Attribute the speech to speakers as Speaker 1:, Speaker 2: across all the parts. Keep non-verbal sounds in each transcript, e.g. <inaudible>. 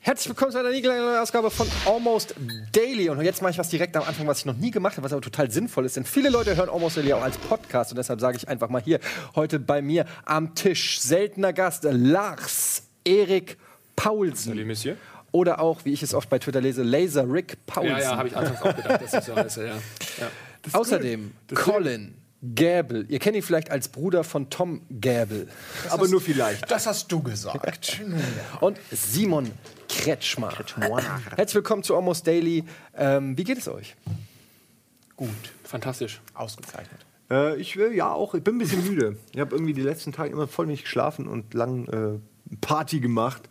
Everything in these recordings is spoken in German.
Speaker 1: Herzlich willkommen zu einer niegelangweiligen Ausgabe von Almost Daily. Und jetzt mache ich was direkt am Anfang, was ich noch nie gemacht habe, was aber total sinnvoll ist. Denn viele Leute hören Almost Daily auch als Podcast. Und deshalb sage ich einfach mal hier heute bei mir am Tisch seltener Gast Lars Erik Paulsen.
Speaker 2: Salut, Monsieur.
Speaker 1: Oder auch, wie ich es oft bei Twitter lese, Laser Rick Paulsen.
Speaker 2: Ja, ja, habe ich anfangs auch gedacht, dass ich so heiße, ja. ja.
Speaker 1: Außerdem Colin Gäbel. Ihr kennt ihn vielleicht als Bruder von Tom Gäbel.
Speaker 3: Aber nur vielleicht.
Speaker 4: Das hast du gesagt. <laughs>
Speaker 1: Und Simon Kretschmer. Herzlich willkommen zu Almost Daily. Ähm, wie geht es euch?
Speaker 2: Gut. Fantastisch.
Speaker 4: Ausgezeichnet.
Speaker 3: Äh, ich will ja auch, ich bin ein bisschen müde. Ich habe irgendwie die letzten Tage immer voll nicht geschlafen und lang äh, Party gemacht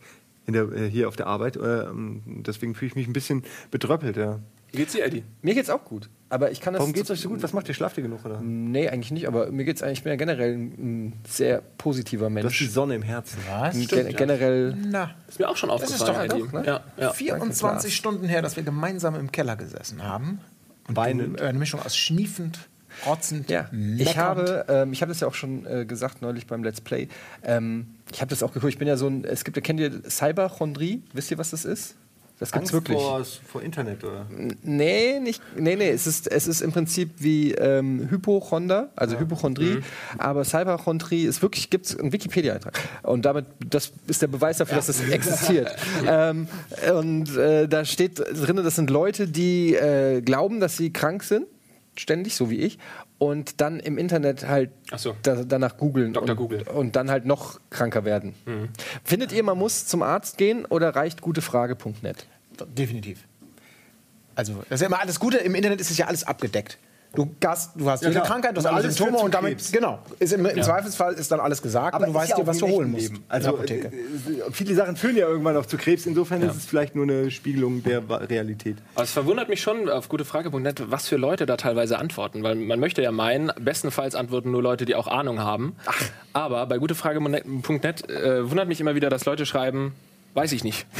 Speaker 3: der, äh, hier auf der Arbeit. Äh, deswegen fühle ich mich ein bisschen betröppelt, ja.
Speaker 2: Wie geht's dir, Eddie?
Speaker 1: Mir geht's auch gut. Aber ich kann das.
Speaker 3: Warum geht's euch so gut? Was macht ihr? Schlaft ihr genug, oder?
Speaker 1: Nee, eigentlich nicht, aber mir geht's eigentlich, ich bin ja generell ein, sehr positiver
Speaker 3: Du hast die
Speaker 1: Mensch.
Speaker 3: Sonne im Herzen.
Speaker 4: Was?
Speaker 1: Gen generell.
Speaker 4: Na,
Speaker 2: Ist mir auch schon
Speaker 4: ist
Speaker 2: aufgefallen,
Speaker 4: doch
Speaker 2: Eddie.
Speaker 1: doch, ne?
Speaker 2: Ja, ja.
Speaker 4: 24 Stunden her, dass wir gemeinsam im Keller gesessen haben. Und
Speaker 3: Weinend.
Speaker 4: Du, äh, eine Mischung aus schniefend, rotzend,
Speaker 1: Ja, ich habe, ähm, ich habe das ja auch schon äh, gesagt neulich beim Let's Play. Ähm, ich habe das auch geguckt. Ich bin ja so ein, es gibt, kennt ihr Cyberchondrie? Wisst ihr, was das ist? Das gibt's wirklich.
Speaker 3: Vor, vor Internet, oder?
Speaker 1: Nee, nicht, nee, nee, es ist, es ist im Prinzip wie ähm, Hypochonder, also Hypochondrie, aber Cyberchondrie ist wirklich, gibt es einen Wikipedia-Eintrag. Und damit, das ist der Beweis dafür, dass es existiert. <laughs> ähm, und äh, da steht drin, das sind Leute, die äh, glauben, dass sie krank sind, ständig, so wie ich, und dann im Internet halt
Speaker 2: so.
Speaker 1: da, danach googeln
Speaker 2: Dr.
Speaker 1: und,
Speaker 2: Google.
Speaker 1: und dann halt noch kranker werden. Findet ihr, man muss zum Arzt gehen oder reicht gutefrage.net?
Speaker 4: Definitiv. Also, das ist ja immer alles Gute. Im Internet ist es ja alles abgedeckt. Du hast, du hast jede
Speaker 3: klar.
Speaker 4: Krankheit, du hast alle
Speaker 3: alles
Speaker 4: Symptome und damit,
Speaker 3: Krebs.
Speaker 4: genau, ist im, im Zweifelsfall ist dann alles gesagt und du weißt
Speaker 3: ja
Speaker 4: dir, was du holen musst.
Speaker 3: Also äh, viele Sachen führen ja irgendwann auch zu Krebs. Insofern ist es vielleicht nur eine Spiegelung der Realität.
Speaker 2: Aber es verwundert mich schon auf gutefrage.net, was für Leute da teilweise antworten. Weil man möchte ja meinen, bestenfalls antworten nur Leute, die auch Ahnung haben. Aber bei gutefrage.net äh, wundert mich immer wieder, dass Leute schreiben, weiß ich nicht. <laughs>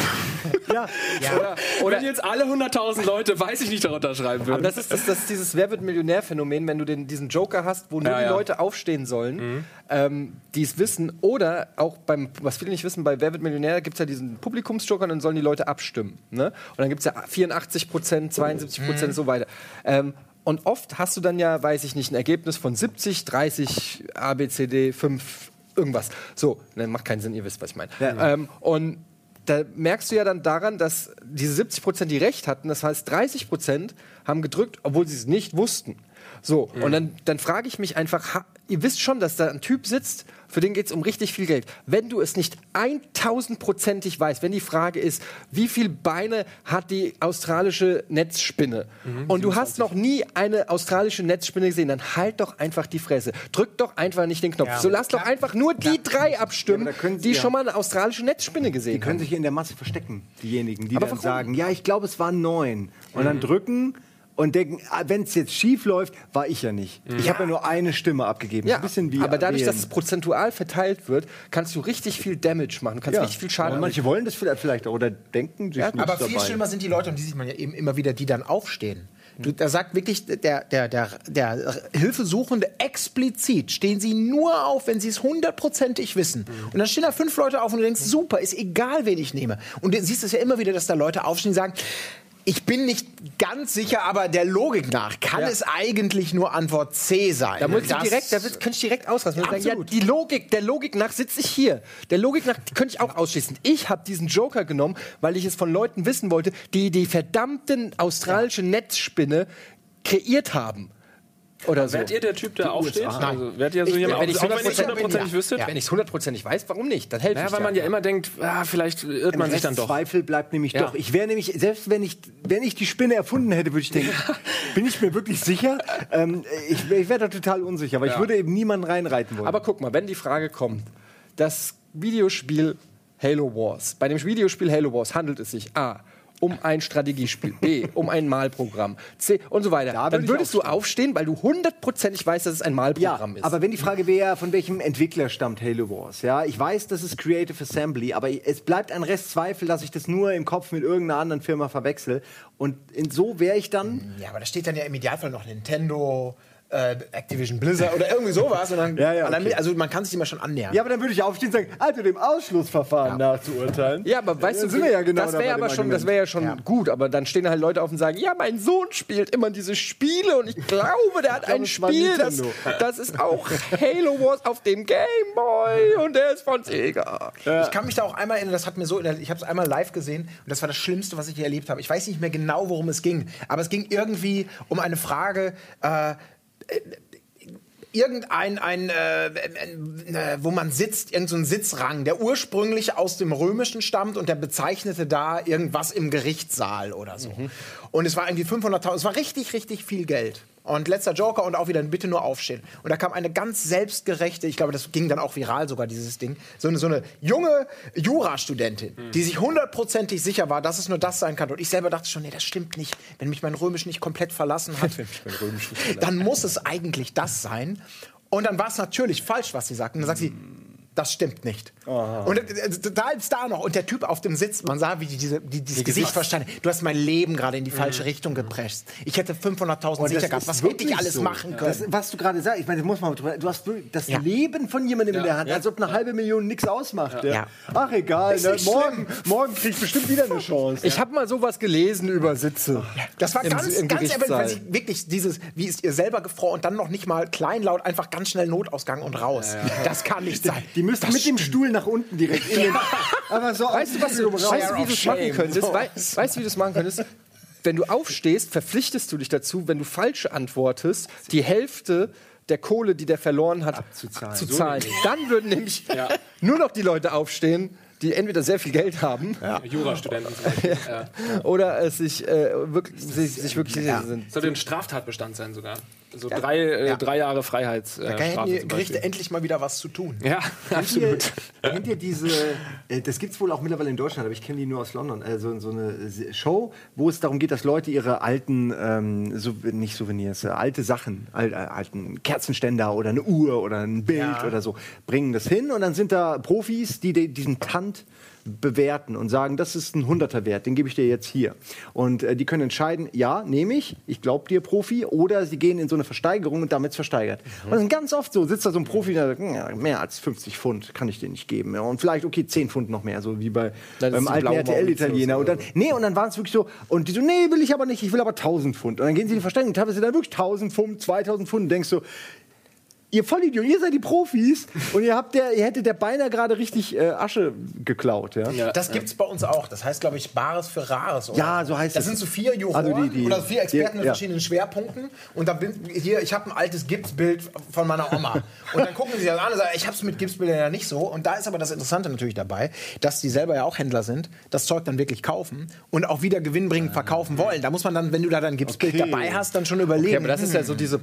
Speaker 3: Ja,
Speaker 2: Oder, oder jetzt alle 100.000 Leute, weiß ich nicht, darunter schreiben würden.
Speaker 1: Aber das ist, das, das ist dieses Wer wird Millionär-Phänomen, wenn du den, diesen Joker hast, wo nur
Speaker 2: Ja,
Speaker 1: die
Speaker 2: ja.
Speaker 1: Leute aufstehen sollen, ähm, die es wissen. Oder auch beim, was viele nicht wissen, bei Wer wird Millionär gibt es ja diesen Publikumsjoker und dann sollen die Leute abstimmen. Ne? Und dann gibt es ja 84 Prozent, 72 Prozent so weiter. Ähm, und oft hast du dann ja, weiß ich nicht, ein Ergebnis von 70, 30, A, B, C, D, 5, irgendwas. So, ne, macht keinen Sinn, ihr wisst, was ich meine. Ähm, und da merkst du ja dann daran, dass diese 70 Prozent, die recht hatten, das heißt 30 Prozent haben gedrückt, obwohl sie es nicht wussten. So, und dann, dann frage ich mich einfach, ihr wisst schon, dass da ein Typ sitzt, für den geht es um richtig viel Geld. Wenn du es nicht 1000-prozentig weißt, wenn die Frage ist, wie viele Beine hat die australische Netzspinne und du hast noch nie eine australische Netzspinne gesehen, dann halt doch einfach die Fresse. Drück doch einfach nicht den Knopf.
Speaker 4: Ja,
Speaker 1: so lass doch einfach nur die drei abstimmen,
Speaker 3: Ja,
Speaker 1: die schon mal eine australische Netzspinne gesehen
Speaker 3: Die können
Speaker 1: haben.
Speaker 3: sich in der Masse verstecken, diejenigen, die
Speaker 1: Aber
Speaker 3: dann
Speaker 1: warum?
Speaker 3: sagen, ja, ich glaube, es waren neun. Und dann drücken und denken, wenn es jetzt schief läuft, war ich ja nicht. Ich habe ja nur eine Stimme abgegeben.
Speaker 1: Ja,
Speaker 3: ein bisschen wie
Speaker 1: aber dadurch,
Speaker 3: wählen.
Speaker 1: dass es prozentual verteilt wird, kannst du richtig viel Damage machen. Kannst
Speaker 3: ja.
Speaker 1: richtig viel Schaden
Speaker 3: Aber manche wollen das vielleicht oder denken sich nicht
Speaker 4: Aber
Speaker 3: dabei.
Speaker 4: viel schlimmer sind die Leute, und die sieht man ja eben immer wieder, die dann aufstehen. Du, da sagt wirklich der, der, der, der Hilfesuchende explizit, stehen sie nur auf, wenn sie es hundertprozentig wissen. Und dann stehen da fünf Leute auf und du denkst, super, ist egal, wen ich nehme. Und du siehst es ja immer wieder, dass da Leute aufstehen und sagen, ich bin nicht ganz sicher, aber der Logik nach kann
Speaker 1: Ja.
Speaker 4: es eigentlich nur Antwort C sein.
Speaker 1: Da muss ich direkt, da könnte ich direkt ausrasten.
Speaker 4: Ja,
Speaker 1: sagen, die Logik, der Logik nach sitze ich hier. Der Logik nach könnte ich auch ausschließen. Ich habe diesen Joker genommen, weil ich es von Leuten wissen wollte, die die verdammte australische Netzspinne kreiert haben. Oder so.
Speaker 2: Wärt ihr der Typ, der aufsteht?
Speaker 1: USA.
Speaker 2: Also, wärt ihr so
Speaker 1: Ich-
Speaker 2: jemand,
Speaker 1: wenn ich
Speaker 2: auch wenn ihr es
Speaker 1: 100%
Speaker 2: hundertprozentig
Speaker 4: bin,
Speaker 2: wüsstet?
Speaker 4: ja.
Speaker 1: Wenn ich es hundertprozentig weiß, warum nicht? Dann helfe
Speaker 2: Ja,
Speaker 1: ich
Speaker 2: weil
Speaker 1: dir
Speaker 2: man ja immer denkt, ah, vielleicht irrt man sich dann doch.
Speaker 3: Zweifel bleibt nämlich
Speaker 2: Ja.
Speaker 3: doch. Ich wäre nämlich, selbst wenn ich, wenn ich die Spinne erfunden hätte, würde ich denken, bin ich mir wirklich sicher? Ähm, ich ich wäre da total unsicher, aber ich
Speaker 2: Ja.
Speaker 3: würde eben niemanden reinreiten wollen.
Speaker 1: Aber guck mal, wenn die Frage kommt, das Videospiel Halo Wars, bei dem Videospiel Halo Wars handelt es sich A um ein Strategiespiel, B, um ein Malprogramm, C und so weiter,
Speaker 3: Da würd
Speaker 1: dann würdest du aufstehen, weil du hundertprozentig weißt, dass es ein
Speaker 3: Ja,
Speaker 1: Malprogramm ist.
Speaker 3: aber wenn die Frage wäre, von welchem Entwickler stammt Halo Wars, ja, ich weiß, das ist Creative Assembly, aber es bleibt ein Rest Zweifel, dass ich das nur im Kopf mit irgendeiner anderen Firma verwechsel. Und in so wäre ich dann.
Speaker 4: Ja, aber da steht dann ja im Idealfall noch Nintendo, äh, Activision Blizzard oder irgendwie sowas. Und dann, <laughs>
Speaker 3: Ja, ja,
Speaker 4: dann,
Speaker 3: okay.
Speaker 4: Also man kann sich immer schon annähern.
Speaker 3: Ja, aber dann würde ich aufstehen und sagen, also dem Ausschlussverfahren nachzuurteilen.
Speaker 1: Ja, aber weißt du,
Speaker 3: sind wir ja genau
Speaker 1: das wäre aber schon, das wäre ja schon
Speaker 4: Ja.
Speaker 1: gut, aber dann stehen halt Leute auf und sagen, ja, mein Sohn spielt immer diese Spiele und ich glaube, der hat ein Spiel, das, <laughs> das ist auch Halo Wars auf dem Game Boy und der ist von Sega.
Speaker 4: Ich kann mich da auch einmal erinnern, das hat mir so, ich habe es einmal live gesehen und das war das Schlimmste, was ich je erlebt habe. Ich weiß nicht mehr genau, worum es ging, aber es ging irgendwie um eine Frage, äh, irgendein, ein, äh, äh, wo man sitzt, irgendein so ein Sitzrang, der ursprünglich aus dem Römischen stammt und der bezeichnete da irgendwas im Gerichtssaal oder so. Und es war irgendwie 500.000, es war richtig, richtig viel Geld. Und letzter Joker und auch wieder bitte nur aufstehen. Und da kam eine ganz selbstgerechte, ich glaube, das ging dann auch viral sogar, dieses Ding, so eine, so eine junge Jurastudentin, die sich hundertprozentig sicher war, dass es nur das sein kann. Und ich selber dachte schon, nee, das stimmt nicht. Wenn mich mein Römisch nicht komplett verlassen hat, <laughs> dann muss es eigentlich das sein. Und dann war es natürlich falsch, was sie sagt. Und dann sagt sie, das stimmt nicht. Und äh, da ist da noch. Und der Typ auf dem Sitz, man sah, wie die, diese, die, dieses Gesicht verstanden. Du hast mein Leben gerade in die falsche Richtung gepresst. Ich hätte 500.000 sicher gehabt. Was hätte ich alles machen können?
Speaker 3: Das, was du gerade sagst, ich meine, das muss man mal drüber. Du hast das
Speaker 4: Ja.
Speaker 3: Leben von jemandem in der Hand, als ob eine halbe Million nichts ausmacht. Ja.
Speaker 4: Ja.
Speaker 3: Ach egal, ne? morgen, morgen krieg ich bestimmt wieder eine Chance.
Speaker 1: Ich habe mal sowas gelesen über Sitze.
Speaker 4: Das war
Speaker 1: Im-
Speaker 4: ganz,
Speaker 1: im
Speaker 4: ganz sie wirklich dieses, wie ist ihr selber gefroren und dann noch nicht mal kleinlaut, einfach ganz schnell Notausgang und raus. Das kann nicht sein.
Speaker 3: Die müssen
Speaker 4: Das
Speaker 3: mit dem Stuhl nach unten direkt in den. Aber so
Speaker 1: Weißt du, was du, weißt du, wie du es machen könntest? Wei- Weißt du, wie du es machen könntest? Wenn du aufstehst, verpflichtest du dich dazu, wenn du falsch antwortest, die Hälfte der Kohle, die der verloren hat,
Speaker 3: Abzuzahlen.
Speaker 1: abzuzahlen. Dann würden nämlich <laughs> nur noch die Leute aufstehen, die entweder sehr viel Geld haben
Speaker 2: Jurastudenten zum Beispiel. <laughs> ja.
Speaker 1: oder es sich, äh, wirklich, sich, sich wirklich sicher sind.
Speaker 2: Sollte ein Straftatbestand sein sogar. So drei, äh, drei Jahre Freiheitsstrafe.
Speaker 4: Da hätten die Gerichte endlich mal wieder was zu tun.
Speaker 2: Ja, <laughs> absolut.
Speaker 3: Kennt ihr diese, äh, das gibt es wohl auch mittlerweile in Deutschland, aber ich kenne die nur aus London, also so eine Show, wo es darum geht, dass Leute ihre alten, ähm, so, nicht Souvenirs, äh, alte Sachen, al, äh, alten Kerzenständer oder eine Uhr oder ein Bild
Speaker 4: Ja.
Speaker 3: oder so, bringen das hin und dann sind da Profis, die de- diesen Tand bewerten und sagen, das ist ein Hunderter Wert, den gebe ich dir jetzt hier. Und äh, die können entscheiden, ja, nehme ich, ich glaube dir Profi, oder sie gehen in so eine Versteigerung und damit versteigert. Und das ist ganz oft so, sitzt da so ein Profi, der sagt, ja, mehr als 50 Pfund kann ich dir nicht geben. Ja, und vielleicht, okay, 10 Pfund noch mehr, so wie bei,
Speaker 1: Das
Speaker 3: beim
Speaker 1: die
Speaker 3: alten RTL-Italiener. Und dann, nee, und dann waren es wirklich so, und die so, nee, will ich aber nicht, ich will aber 1000 Pfund. Und dann gehen sie in die Versteigerung und teilweise dann wirklich 1000 Pfund, 2000 Pfund und denkst so, Ihr Vollidiot, ihr seid die Profis und ihr habt der, ihr hättet der beinahe gerade richtig äh, Asche geklaut, ja?
Speaker 2: Ja.
Speaker 4: Das gibt's bei uns auch. Das heißt, glaube ich, Bares für Rares. Oder?
Speaker 3: Ja, so heißt
Speaker 4: das.
Speaker 3: es.
Speaker 4: sind so vier Juroren
Speaker 3: Also die- die-
Speaker 4: oder vier Experten
Speaker 3: die-
Speaker 4: mit
Speaker 3: ja.
Speaker 4: verschiedenen Schwerpunkten. Und da bin hier, ich habe ein altes Gipsbild von meiner Oma. Und dann gucken sie das an und sagen, ich habe es mit Gipsbildern ja nicht so. Und da ist aber das Interessante natürlich dabei, dass die selber ja auch Händler sind, das Zeug dann wirklich kaufen und auch wieder gewinnbringend verkaufen wollen. Da muss man dann, wenn du da dein Gipsbild
Speaker 3: Okay.
Speaker 4: dabei hast, dann schon überlegen.
Speaker 1: Okay, aber das ist ja so diese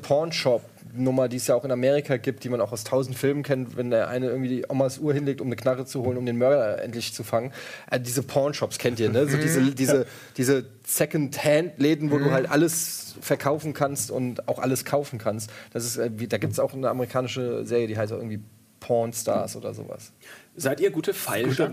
Speaker 1: Pawnshop-Nummer, die es ja auch in Amerika gibt, die man auch aus tausend Filmen kennt, wenn der eine irgendwie die Omas Uhr hinlegt, um eine Knarre zu holen, um den Mörder endlich zu fangen. Äh, diese Pawnshops kennt ihr, ne? So diese, diese, diese Second-Hand-Läden, wo du halt alles verkaufen kannst und auch alles kaufen kannst. Das ist, äh, wie, da gibt es auch eine amerikanische Serie, die heißt auch irgendwie Pawn Stars oder sowas.
Speaker 2: Seid ihr gute Feilscher?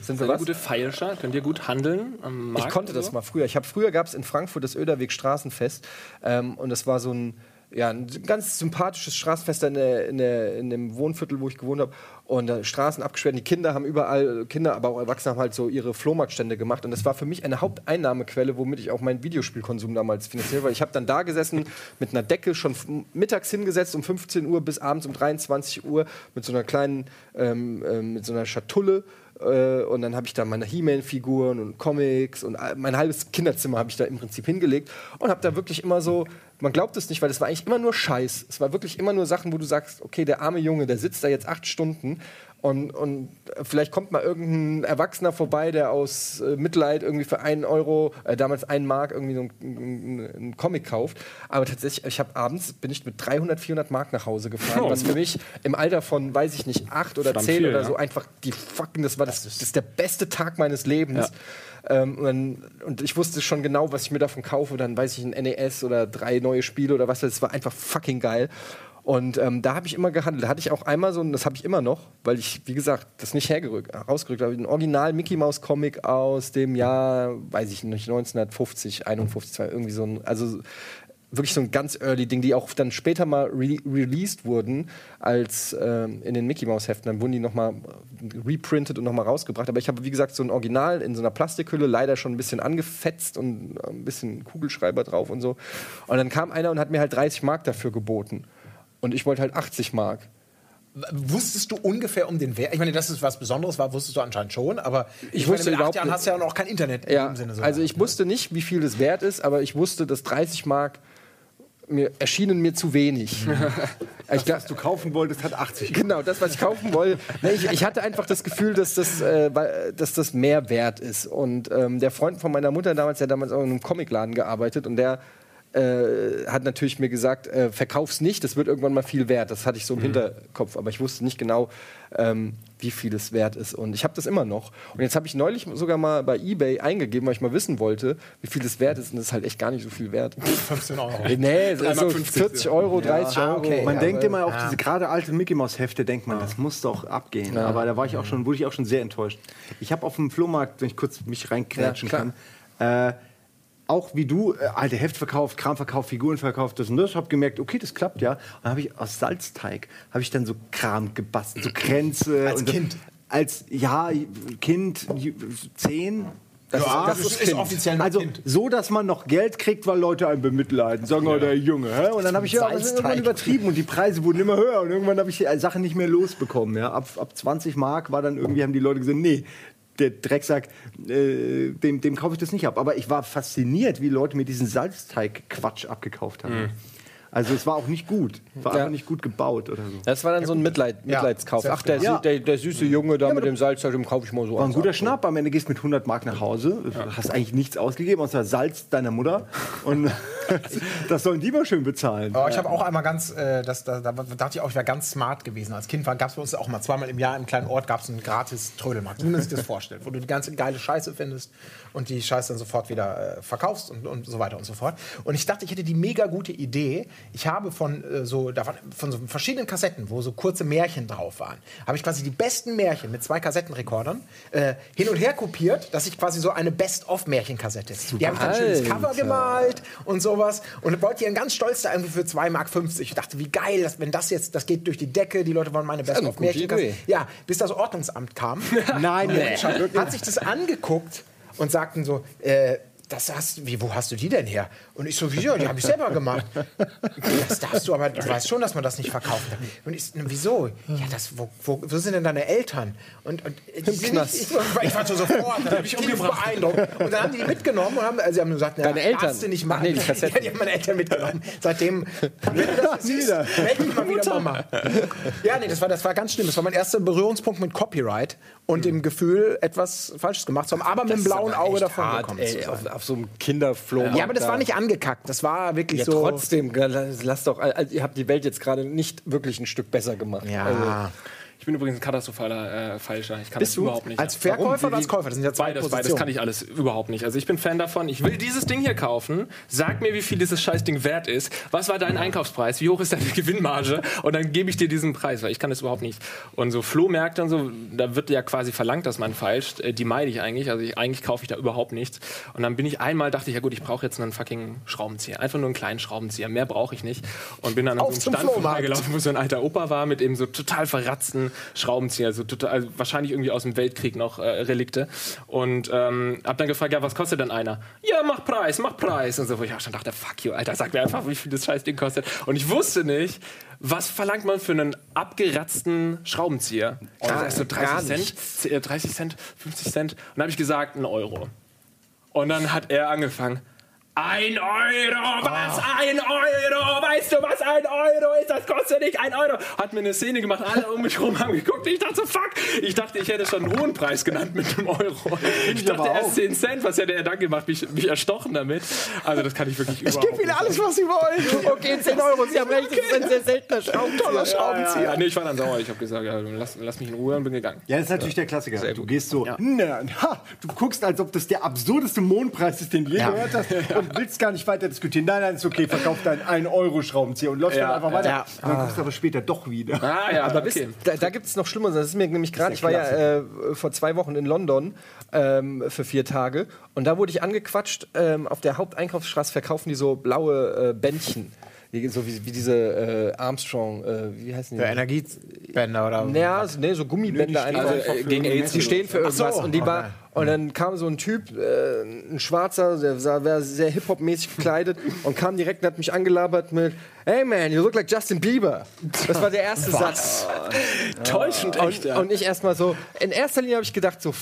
Speaker 1: Sind
Speaker 2: Seid
Speaker 1: wir
Speaker 2: ihr
Speaker 1: was?
Speaker 2: gute Feilscher? Könnt ihr gut handeln am Markt?
Speaker 1: Ich konnte
Speaker 2: oder
Speaker 1: das
Speaker 2: so?
Speaker 1: mal früher. Ich habe früher gab es in Frankfurt das Öderweg Straßenfest ähm, und das war so ein ja, ein ganz sympathisches Straßenfest in, in, in dem Wohnviertel, wo ich gewohnt habe. Und da Straßen abgesperrt. Die Kinder haben überall, Kinder, aber auch Erwachsene haben halt so ihre Flohmarktstände gemacht. Und das war für mich eine Haupteinnahmequelle, womit ich auch meinen Videospielkonsum damals finanziert weil Ich habe dann da gesessen mit einer Decke, schon mittags hingesetzt um 15 Uhr bis abends um 23 Uhr mit so einer kleinen, ähm, ähm, mit so einer Schatulle äh, und dann habe ich da meine He-Man-Figuren und Comics und mein halbes Kinderzimmer habe ich da im Prinzip hingelegt und habe da wirklich immer so, man glaubt es nicht, weil das war eigentlich immer nur Scheiß. Es war wirklich immer nur Sachen, wo du sagst, okay, der arme Junge, der sitzt da jetzt acht Stunden Und, und vielleicht kommt mal irgendein Erwachsener vorbei, der aus äh, Mitleid irgendwie für einen Euro, äh, damals einen Mark, irgendwie so einen, einen Comic kauft. Aber tatsächlich, ich habe abends, bin ich mit 300, 400 Mark nach Hause gefahren,
Speaker 2: Oh.
Speaker 1: was für mich im Alter von, weiß ich nicht, acht oder
Speaker 2: Verdammt
Speaker 1: zehn
Speaker 2: viel,
Speaker 1: oder
Speaker 2: ja.
Speaker 1: so einfach die fucking, das war das, das ist der beste Tag meines Lebens. Ähm, und, und ich wusste schon genau, was ich mir davon kaufe. Dann weiß ich ein NES oder drei neue Spiele oder was. Das war einfach fucking geil. Und ähm, da habe ich immer gehandelt. Da hatte ich auch einmal so, und das habe ich immer noch, weil ich, wie gesagt, das nicht hergerückt, rausgerückt habe. Ein Original Mickey Mouse Comic aus dem Jahr, weiß ich nicht, 1950, 51, irgendwie so ein, also wirklich so ein ganz early Ding, die auch dann später mal re released wurden als ähm, in den Mickey Mouse Heften. Dann wurden die nochmal reprintet und nochmal rausgebracht. Aber ich habe, wie gesagt, so ein Original in so einer Plastikhülle, leider schon ein bisschen angefetzt und äh, ein bisschen Kugelschreiber drauf und so. Und dann kam einer und hat mir halt 30 Mark dafür geboten. Und ich wollte halt 80 Mark.
Speaker 4: Wusstest du ungefähr um den Wert? Ich meine, dass es was Besonderes war, wusstest du anscheinend schon, aber ich,
Speaker 1: wusste
Speaker 4: meine, mit
Speaker 1: überhaupt
Speaker 4: acht Jahren
Speaker 1: nicht-
Speaker 4: hast du ja noch kein Internet in
Speaker 1: Ja,
Speaker 4: dem Sinne. So
Speaker 1: also ich wusste nicht, wie viel das wert ist, aber ich wusste, dass 30 Mark mir, erschienen mir zu wenig. <laughs> ich glaub,
Speaker 3: Was du kaufen wolltest, hat 80.
Speaker 1: Genau, das, was ich kaufen wollte. Nee, ich, ich hatte einfach das Gefühl, dass das, äh, dass das mehr wert ist. Und ähm, der Freund von meiner Mutter damals, der hat damals auch in einem Comicladen gearbeitet und der äh, hat natürlich mir gesagt, äh, verkauf's nicht, das wird irgendwann mal viel wert. Das hatte ich so im Hinterkopf, aber ich wusste nicht genau, ähm, wie viel es wert ist. Und ich habe das immer noch. Und jetzt habe ich neulich sogar mal bei eBay eingegeben, weil ich mal wissen wollte, wie viel es wert ist. Und das ist halt echt gar nicht so viel wert.
Speaker 4: 15 Euro. <laughs>
Speaker 1: nee, so
Speaker 2: 3,50,
Speaker 1: 40 Euro, 30
Speaker 4: Ah,
Speaker 1: Euro.
Speaker 4: okay.
Speaker 3: Man
Speaker 1: Ja,
Speaker 3: denkt immer auf diese gerade alte Mickey Mouse Hefte, denkt man, das muss doch abgehen. Aber da war ich auch schon, wurde ich auch schon sehr enttäuscht. Ich habe auf dem Flohmarkt, wenn ich kurz mich reinkrätschen
Speaker 1: Ja,
Speaker 3: kann, äh, auch wie du, äh, alte Heft verkauft, Kram verkauft, Figuren verkauft, das und das. habe gemerkt, okay, das klappt ja. Und dann habe ich aus Salzteig habe ich dann so Kram gebastelt, so Kränze.
Speaker 4: Als Kind?
Speaker 3: Als ja Kind zehn.
Speaker 1: Das,
Speaker 4: Ja,
Speaker 1: das,
Speaker 4: das
Speaker 1: ist
Speaker 4: ist offiziell noch
Speaker 3: Also
Speaker 4: Kind.
Speaker 3: so, dass man noch Geld kriegt, weil Leute einen bemitleiden. Sagen, oh, der Junge. Hä? Und dann habe ich ja, das irgendwann übertrieben und die Preise wurden immer höher. Und irgendwann habe ich die Sachen nicht mehr losbekommen. Ja? Ab, ab 20 Mark war dann irgendwie, haben die Leute gesagt, nee, der Drecksack, äh, dem, dem kaufe ich das nicht ab. Aber ich war fasziniert, wie Leute mir diesen Salzteig-Quatsch abgekauft haben. Also es war auch nicht gut. War
Speaker 1: Ja.
Speaker 3: einfach nicht gut gebaut oder so.
Speaker 1: Das war dann so ein Mitleid, Mitleidskauf. Ach, der, der, der süße Junge da mit dem Salzteig, dem kaufe ich mal so
Speaker 3: War ein guter. Schnapp. Am Ende gehst du mit 100 Mark nach Hause. Hast eigentlich nichts ausgegeben, außer Salz deiner Mutter. Und <laughs> das sollen die mal schön bezahlen.
Speaker 4: Aber ich habe auch einmal ganz, äh, das, da, da dachte ich auch, ich wäre ganz smart gewesen. Als Kind gab es bei uns auch mal zweimal im Jahr im kleinen Ort gab es einen gratis Trödelmarkt, wie man sich das vorstellt, wo du die ganze geile Scheiße findest und die Scheiße dann sofort wieder äh, verkaufst und, und so weiter und so fort. Und ich dachte, ich hätte die mega gute Idee. Ich habe von äh, so davon, von so verschiedenen Kassetten, wo so kurze Märchen drauf waren, habe ich quasi die besten Märchen mit zwei Kassettenrekordern äh, hin und her kopiert, dass ich quasi so eine Best-of-Märchenkassette. Die habe ich dann schönes Cover gemalt und sowas und wollte dann ganz stolz da irgendwie für 2,50 Mark. Ich dachte, wie geil, dass, wenn das jetzt, das geht durch die Decke, die Leute wollen meine best
Speaker 1: eine
Speaker 4: of
Speaker 1: gute
Speaker 4: Märchenkasse.
Speaker 1: Idee.
Speaker 4: Ja, bis das Ordnungsamt kam. <laughs>
Speaker 3: Nein,
Speaker 4: hat sich das angeguckt und sagten so, äh, das hast, wie, wo hast du die denn her? Und ich so, wieso? Die habe ich selber gemacht. Das darfst du, aber du weißt schon, dass man das nicht verkaufen darf. Und ich, wieso? Ja, das, wo, wo, wo sind denn deine Eltern? Und, und die sind. Nicht, ich, war- ich war so sofort, dann habe ich tief beeindruckt. Und dann haben die die mitgenommen und haben, also sie haben gesagt, na,
Speaker 1: Deine Eltern?
Speaker 4: darfst du nicht machen.
Speaker 1: Ach nee, die Kassetten. <laughs>
Speaker 4: Ja, die haben meine Eltern mitgenommen. Seitdem, <laughs> das
Speaker 3: Wieder.
Speaker 4: melde dich mal wieder, Mama. Ja, nee, das war, das war ganz schlimm. Das war mein erster Berührungspunkt mit Copyright und dem Gefühl, etwas Falsches gemacht zu haben, aber mit dem blauen Auge davon
Speaker 1: Hart,
Speaker 4: gekommen
Speaker 1: ey, auf, auf so einem Kinderflohmarkt.
Speaker 4: Ja, aber das
Speaker 1: da.
Speaker 4: war nicht angekackt. Das war wirklich
Speaker 1: Ja,
Speaker 4: so.
Speaker 1: trotzdem, lasst doch, also, ihr habt die Welt jetzt gerade nicht wirklich ein Stück besser gemacht.
Speaker 4: Ja.
Speaker 1: Also,
Speaker 2: Ich bin übrigens ein katastrophaler äh, Falscher. Ich kann
Speaker 1: Bist
Speaker 2: das
Speaker 1: du?
Speaker 2: überhaupt nicht.
Speaker 4: als Verkäufer oder als Käufer? Das sind ja zwei
Speaker 2: Beides,
Speaker 4: Positionen.
Speaker 2: beides kann ich alles überhaupt nicht. Also ich bin Fan davon. Ich will dieses Ding hier kaufen. Sag mir, wie viel dieses Scheißding wert ist. Was war dein Einkaufspreis? Wie hoch ist deine <laughs> Gewinnmarge? Und dann gebe ich dir diesen Preis, weil ich kann das überhaupt nicht. Und so Flohmärkte und so, da wird ja quasi verlangt, dass man falscht. Äh, Die meide ich eigentlich. Also ich, eigentlich kaufe ich da überhaupt nichts. Und dann bin ich einmal, dachte ich, ja gut, ich brauche jetzt einen fucking Schraubenzieher. Einfach nur einen kleinen Schraubenzieher. Mehr brauche ich nicht. Und bin dann an
Speaker 4: Auf
Speaker 2: so einem Stand vorbeigelaufen, wo so ein alter Opa war mit eben so total verratzten Schraubenzieher. So total, also wahrscheinlich irgendwie aus dem Weltkrieg noch äh, Relikte. Und ähm, hab dann gefragt, ja, was kostet denn einer? Ja, mach Preis, mach Preis. Und so, wo ich auch schon dachte, fuck you, Alter, sag mir einfach, wie viel das Scheißding kostet. Und ich wusste nicht, was verlangt man für einen abgeratzten Schraubenzieher? Ich dachte, das ist so 30 Cent, z- äh, 30 Cent, 50 Cent. Und dann habe ich gesagt, ein Euro. Und dann hat er angefangen, Ein Euro, was? Ein Euro? Weißt du, was ein Euro ist? Das kostet nicht ein Euro. Hat mir eine Szene gemacht, alle um mich herum haben geguckt. Ich dachte so, fuck. Ich dachte, ich hätte schon einen hohen Preis genannt mit einem Euro. Ich dachte
Speaker 3: aber
Speaker 2: erst
Speaker 3: auch.
Speaker 2: 10 Cent. Was hätte er dann gemacht? Mich, mich erstochen damit. Also, das kann ich wirklich überhaupt
Speaker 4: Gib ihnen alles, was sie wollen.
Speaker 1: Okay, 10 Euro, Sie haben recht, das ist ein sehr seltener Schraubenzieher.
Speaker 2: Ja, ja. Nee, ich war dann sauer. Ich habe gesagt, ja, lass, lass mich in Ruhe und bin gegangen.
Speaker 3: Ja, das ist natürlich der Klassiker. Du gehst so, na, ha, du guckst, als ob das der absurdeste Mondpreis ist, den du je gehört hast <laughs> und willst gar nicht weiter diskutieren. Nein, nein, ist okay, verkauf deinen 1-Euro-Schraubenzieher und läufst
Speaker 2: Ja,
Speaker 3: dann einfach weiter.
Speaker 2: ja.
Speaker 3: Und dann guckst du aber später doch wieder.
Speaker 2: Ah, ja,
Speaker 1: Aber
Speaker 2: okay.
Speaker 1: da, da gibt es noch Schlimmeres. Das ist mir nämlich gerade, ich war ja äh, vor zwei Wochen in London ähm, für vier Tage und da wurde ich angequatscht. Ähm, auf der Haupteinkaufsstraße verkaufen die so blaue äh, Bändchen. So wie, wie diese äh, Armstrong, äh, wie heißen die?
Speaker 4: Für Energiebänder oder
Speaker 1: Naja, so, nee, so Gummibänder einfach.
Speaker 2: Also, äh, gegen AIDS
Speaker 1: die stehen für irgendwas.
Speaker 4: so,
Speaker 1: und, die war,
Speaker 4: okay.
Speaker 1: Und dann kam so ein Typ, äh, ein Schwarzer, der sah, war sehr Hip-Hop-mäßig gekleidet <laughs> und kam direkt und hat mich angelabert mit Hey man, you look like Justin Bieber. Das war der erste Satz.
Speaker 2: Täuschend echt,
Speaker 1: Und,
Speaker 2: ja.
Speaker 1: und ich erstmal so, in erster Linie habe ich gedacht, so,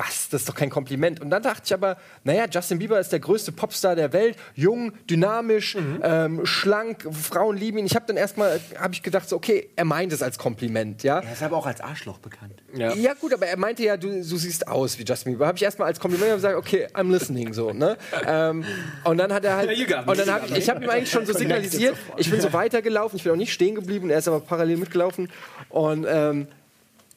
Speaker 1: was, das ist doch kein Kompliment. Und dann dachte ich aber, naja, Justin Bieber ist der größte Popstar der Welt, jung, dynamisch, ähm, schlank, Frauen lieben ihn. Ich habe dann erstmal, habe ich gedacht, so, okay, er meint es als Kompliment, ja.
Speaker 3: Er ist aber auch als Arschloch bekannt.
Speaker 2: Ja.
Speaker 1: Ja gut, aber er meinte ja, du, du siehst aus wie Justin Bieber. Habe ich erstmal als Kompliment gesagt, okay, I'm listening so, ne? ähm, und dann hat er halt
Speaker 2: Ja,
Speaker 1: und dann habe ich, ich habe ihm eigentlich schon so <laughs> signalisiert, ich bin so weitergelaufen, ich bin auch nicht stehen geblieben, er ist aber parallel mitgelaufen und ähm,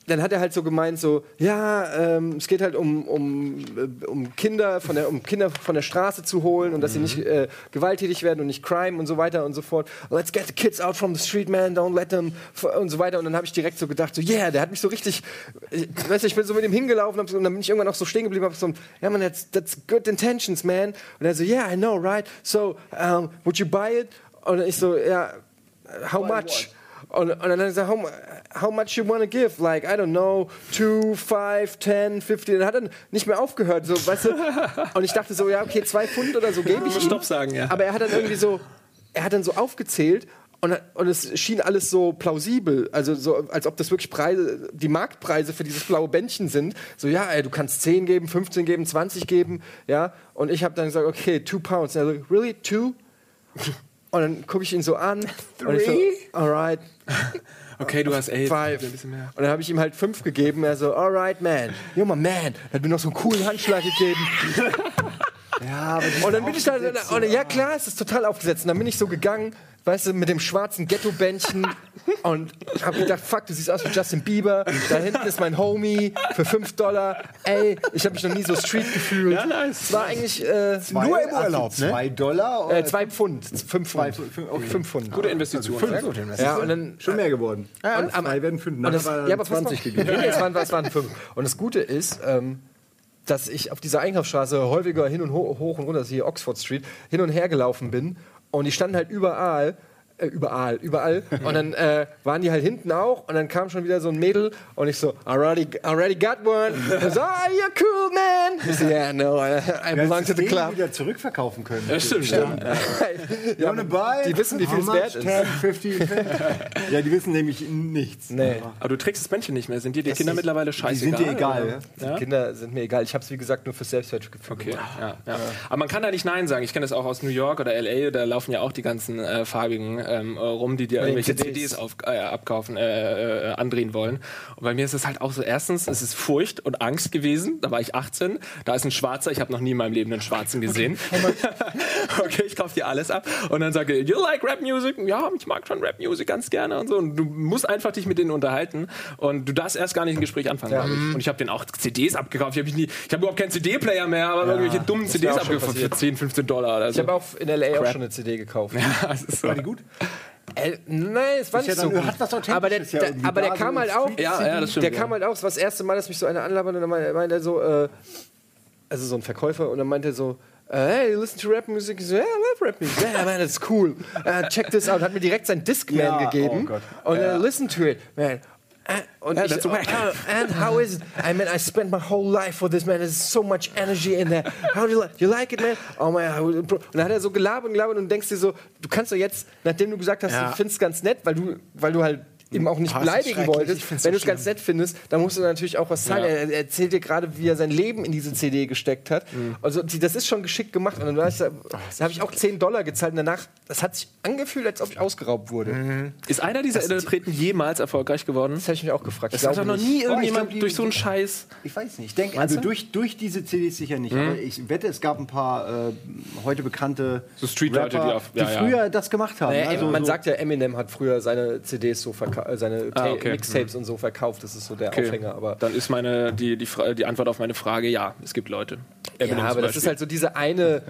Speaker 1: dann hat er halt so gemeint, so, ja, ähm, es geht halt um, um, äh, um Kinder von der, um Kinder von der Straße zu holen und dass sie nicht äh, gewalttätig werden und nicht crime und so weiter und so fort. Let's get the kids out from the street, man, don't let them und so weiter. Und dann habe ich direkt so gedacht, so, yeah, der hat mich so richtig, äh, weißt du, ich bin so mit ihm hingelaufen hab und dann bin ich irgendwann auch so stehen geblieben, hab so, ja, man, that's, that's good intentions, man. Und er so, yeah, I know, right? So, um, would you buy it? Und ich so, ja, how much? Und, und dann hat er gesagt, how, how much you wanna give? Like, I don't know, two, five, ten, fifty. Dann hat er nicht mehr aufgehört, so, weißt du? <laughs> Und ich dachte so, ja, okay, zwei Pfund oder so gebe ich ihm.
Speaker 2: Stopp sagen, ja.
Speaker 1: Aber er hat dann irgendwie so, er hat dann so aufgezählt und, und es schien alles so plausibel, also so, als ob das wirklich Preise, die Marktpreise für dieses blaue Bändchen sind. So, ja, ey, du kannst 10 geben, 15 geben, 20 geben, ja. Und ich habe dann gesagt, okay, two pounds. Und er so, really, two? Und dann gucke ich ihn so an. <laughs> Und ich so, alright, <laughs>
Speaker 2: Okay, du hast AIDS.
Speaker 1: five. Und dann habe ich ihm halt fünf gegeben. Er so, alright, man. You're my man. Er hat mir noch so einen coolen Handschlag gegeben. <laughs>
Speaker 3: Ja, aber
Speaker 1: Und dann bin ich da, und, ja klar, es ist total aufgesetzt. Und dann bin ich so gegangen, weißt du, mit dem schwarzen Ghetto-Bändchen <laughs> und hab gedacht, fuck, du siehst aus wie Justin Bieber. Da hinten ist mein Homie für 5 Dollar. Ey, ich habe mich noch nie so street gefühlt.
Speaker 2: Ja, nice.
Speaker 1: Es war eigentlich äh,
Speaker 3: nur
Speaker 4: im Urlaub, ne?
Speaker 3: Zwei Dollar?
Speaker 1: äh,
Speaker 3: Oder
Speaker 1: zwei Pfund. Fünf Pfund.
Speaker 3: Pfund, fünf- okay.
Speaker 1: Fünf Pfund.
Speaker 2: Gute Investition.
Speaker 4: Sehr gut investiert.
Speaker 1: Ja, und dann
Speaker 3: Schon mehr geworden.
Speaker 1: und am-
Speaker 3: Zwei werden fünf.
Speaker 1: Und das,
Speaker 3: Nachher war
Speaker 1: ja, aber pass
Speaker 3: 20
Speaker 1: mal.
Speaker 3: gegeben.
Speaker 1: Nee, es waren, es waren fünf. Und das Gute ist, ähm, dass ich auf dieser Einkaufsstraße häufiger hin und ho hoch und runter, das ist hier Oxford Street, hin und her gelaufen bin. Und die standen halt überall. Äh, überall, überall. Und dann äh, waren die halt hinten auch. Und dann kam schon wieder so ein Mädel. Und ich so, already, already got one. Und so, ah, you're cool, man. Ich so, yeah, no, I, I belong to the club.
Speaker 3: wieder zurückverkaufen können.
Speaker 2: Ja, stimmt. Ja.
Speaker 3: You wanna buy?
Speaker 1: Die wissen, wie viel es wert ist.
Speaker 3: 10, 15, 10. ja, die wissen nämlich nichts.
Speaker 1: Nee.
Speaker 2: Aber du trägst das Bändchen nicht mehr. Sind dir die Kinder
Speaker 1: ist-
Speaker 2: mittlerweile
Speaker 3: Die
Speaker 2: scheißegal?
Speaker 3: sind dir egal. Ja?
Speaker 2: Ja?
Speaker 1: Kinder sind mir egal. Ich habe es, wie gesagt, nur fürs Selbstwertgefühl
Speaker 2: Okay, ja, ja. Aber man kann da nicht Nein sagen. Ich kenne das auch aus New York oder LA. Da laufen ja auch die ganzen äh, Farbigen ähm, äh, rum, die dir
Speaker 1: den
Speaker 2: irgendwelche
Speaker 1: CDs.
Speaker 2: CDs auf, äh, abkaufen, äh, äh, andrehen wollen. Und bei mir ist es halt auch so: erstens, es ist Furcht und Angst gewesen. Da war ich 18. Da ist ein Schwarzer. Ich habe noch nie in meinem Leben einen Schwarzen gesehen. <laughs> okay, ich kaufe dir alles ab. Und dann sage ich: You like Rap Music? Ja, ich mag schon Rap Music ganz gerne und so. Und du musst einfach dich mit denen unterhalten. Und du darfst erst gar nicht ein Gespräch anfangen, glaube ich. Und ich habe denen auch CDs abgekauft. Ich habe ich hab überhaupt keinen CD-Player mehr, aber irgendwelche dummen CDs abgekauft für
Speaker 1: passiert.
Speaker 2: 10, 15 Dollar oder
Speaker 1: Ich
Speaker 2: so.
Speaker 1: habe auch in L.A. auch schon eine CD gekauft. <laughs>
Speaker 2: Ja, so.
Speaker 3: War die gut?
Speaker 1: Äh, nein, es war
Speaker 3: Ist
Speaker 1: nicht
Speaker 3: ja
Speaker 1: so
Speaker 3: dann-
Speaker 1: gut.
Speaker 3: hat was Authentisches
Speaker 1: aber der,
Speaker 3: ja
Speaker 1: der, aber der kam
Speaker 3: so
Speaker 1: halt auch.
Speaker 2: Ja, ja, das stimmt,
Speaker 1: Der
Speaker 2: ja.
Speaker 1: kam halt auch. Es war das erste Mal, dass mich so einer anlabert und dann meinte er so, äh, also so ein Verkäufer und dann meinte er so. äh, Hey, you listen to rap music? Ich so, yeah, I love rap music. Yeah, man, that's cool. Uh, check this out. Hat mir direkt sein Discman
Speaker 3: Ja,
Speaker 1: gegeben.
Speaker 3: oh Gott.
Speaker 1: Und uh, listen to it, man. Und ich,
Speaker 2: that's whack.
Speaker 1: uh, and how is it? I mean, I spent my whole life for this, man. There's so much energy in there. How do you like? You like it, man? Oh improve. Und dann hat er so gelabert und gelabert und denkst dir so, du kannst doch jetzt, nachdem du gesagt hast,
Speaker 4: Ja.
Speaker 1: du findest es ganz nett, weil du, weil du halt eben auch nicht
Speaker 4: ist
Speaker 1: beleidigen wolltest, wenn
Speaker 4: so
Speaker 1: du es ganz nett findest, dann musst du natürlich auch was zahlen.
Speaker 2: Ja.
Speaker 1: Er, er erzählt dir gerade, wie er sein Leben in diese CD gesteckt hat.
Speaker 2: Mhm.
Speaker 1: Also die, das ist schon geschickt gemacht. Und dann, da, da habe ich auch 10 Dollar gezahlt und danach, das hat sich angefühlt, als ob ich ausgeraubt wurde.
Speaker 2: Mhm. Ist einer dieser Interpreten jemals erfolgreich geworden?
Speaker 1: Das habe ich mich auch gefragt. Ich
Speaker 2: Das hat doch noch nie irgendjemand
Speaker 3: glaub, die-
Speaker 2: durch so einen Scheiß.
Speaker 3: Ich weiß nicht. Ich denke, also
Speaker 2: du?
Speaker 3: durch, durch diese CDs sicher nicht. Aber ich wette, es gab ein paar äh, heute bekannte
Speaker 2: So Street-Leute,
Speaker 3: Rapper,
Speaker 2: die auf- ja, ja.
Speaker 3: früher das gemacht haben.
Speaker 1: Naja,
Speaker 3: Also
Speaker 1: man
Speaker 3: so-
Speaker 1: sagt ja, Eminem hat früher seine CDs so verkauft, seine
Speaker 2: Ah, okay.
Speaker 1: Mixtapes und so verkauft. Das ist so der
Speaker 2: Okay.
Speaker 1: Aufhänger. Aber
Speaker 2: Dann ist meine, die, die, die Antwort auf meine Frage, ja, es gibt Leute. Eminem
Speaker 1: ja, aber das ist halt so diese eine,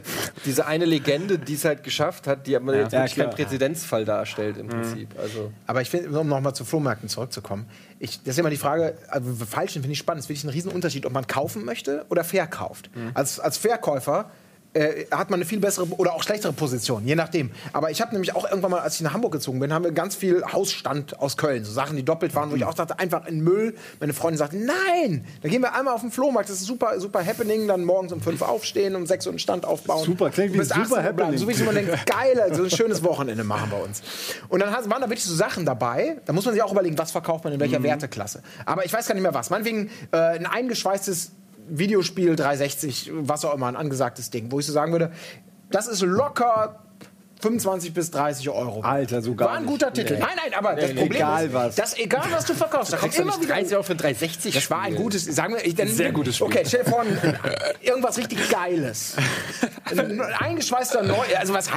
Speaker 1: diese eine Legende, die es halt geschafft hat, die aber jetzt
Speaker 3: Ja,
Speaker 1: wirklich keinen. Präzedenzfall darstellt
Speaker 2: Mhm.
Speaker 1: im Prinzip. Also
Speaker 4: Aber ich finde, um nochmal zu Flohmärkten zurückzukommen, ich, das ist immer die Frage, also falsch finde ich spannend, es ist wirklich ein Riesenunterschied, ob man kaufen möchte oder verkauft. Als, als Verkäufer äh, hat man eine viel bessere oder auch schlechtere Position, je nachdem. Aber ich habe nämlich auch irgendwann mal, als ich nach Hamburg gezogen bin, haben wir ganz viel Hausstand aus Köln, so Sachen, die doppelt waren, wo ich auch dachte, einfach in Müll. Meine Freundin sagte, nein, dann gehen wir einmal auf den Flohmarkt, das ist super, super Happening, dann morgens um fünf aufstehen, um sechs Uhr einen Stand aufbauen.
Speaker 3: Super, klingt wie ein super
Speaker 4: 18 Uhr bleiben.
Speaker 3: Happening.
Speaker 4: So wie man denkt, geil, so ein schönes Wochenende machen wir uns. Und dann waren da wirklich so Sachen dabei, da muss man sich auch überlegen, was verkauft man in welcher Werteklasse. Aber ich weiß gar nicht mehr was. Meinetwegen äh, ein eingeschweißtes Videospiel 360, was auch immer, ein angesagtes Ding, wo ich so sagen würde, das ist locker 25 bis 30 Euro.
Speaker 3: Alter, so gar
Speaker 4: War ein
Speaker 3: nicht.
Speaker 4: guter Titel. Nein, nein, aber das Problem
Speaker 3: egal
Speaker 4: ist,
Speaker 3: was.
Speaker 4: dass egal was du verkaufst, da kommt
Speaker 1: kriegst du
Speaker 4: immer
Speaker 1: nicht
Speaker 4: wieder
Speaker 1: 30 Euro für ein 360
Speaker 4: das war ein gutes, sagen wir, ich, dann,
Speaker 2: Sehr gutes Spiel.
Speaker 4: Okay, stell dir vor, ein, irgendwas richtig Geiles. Ein eingeschweißter Neu, also was,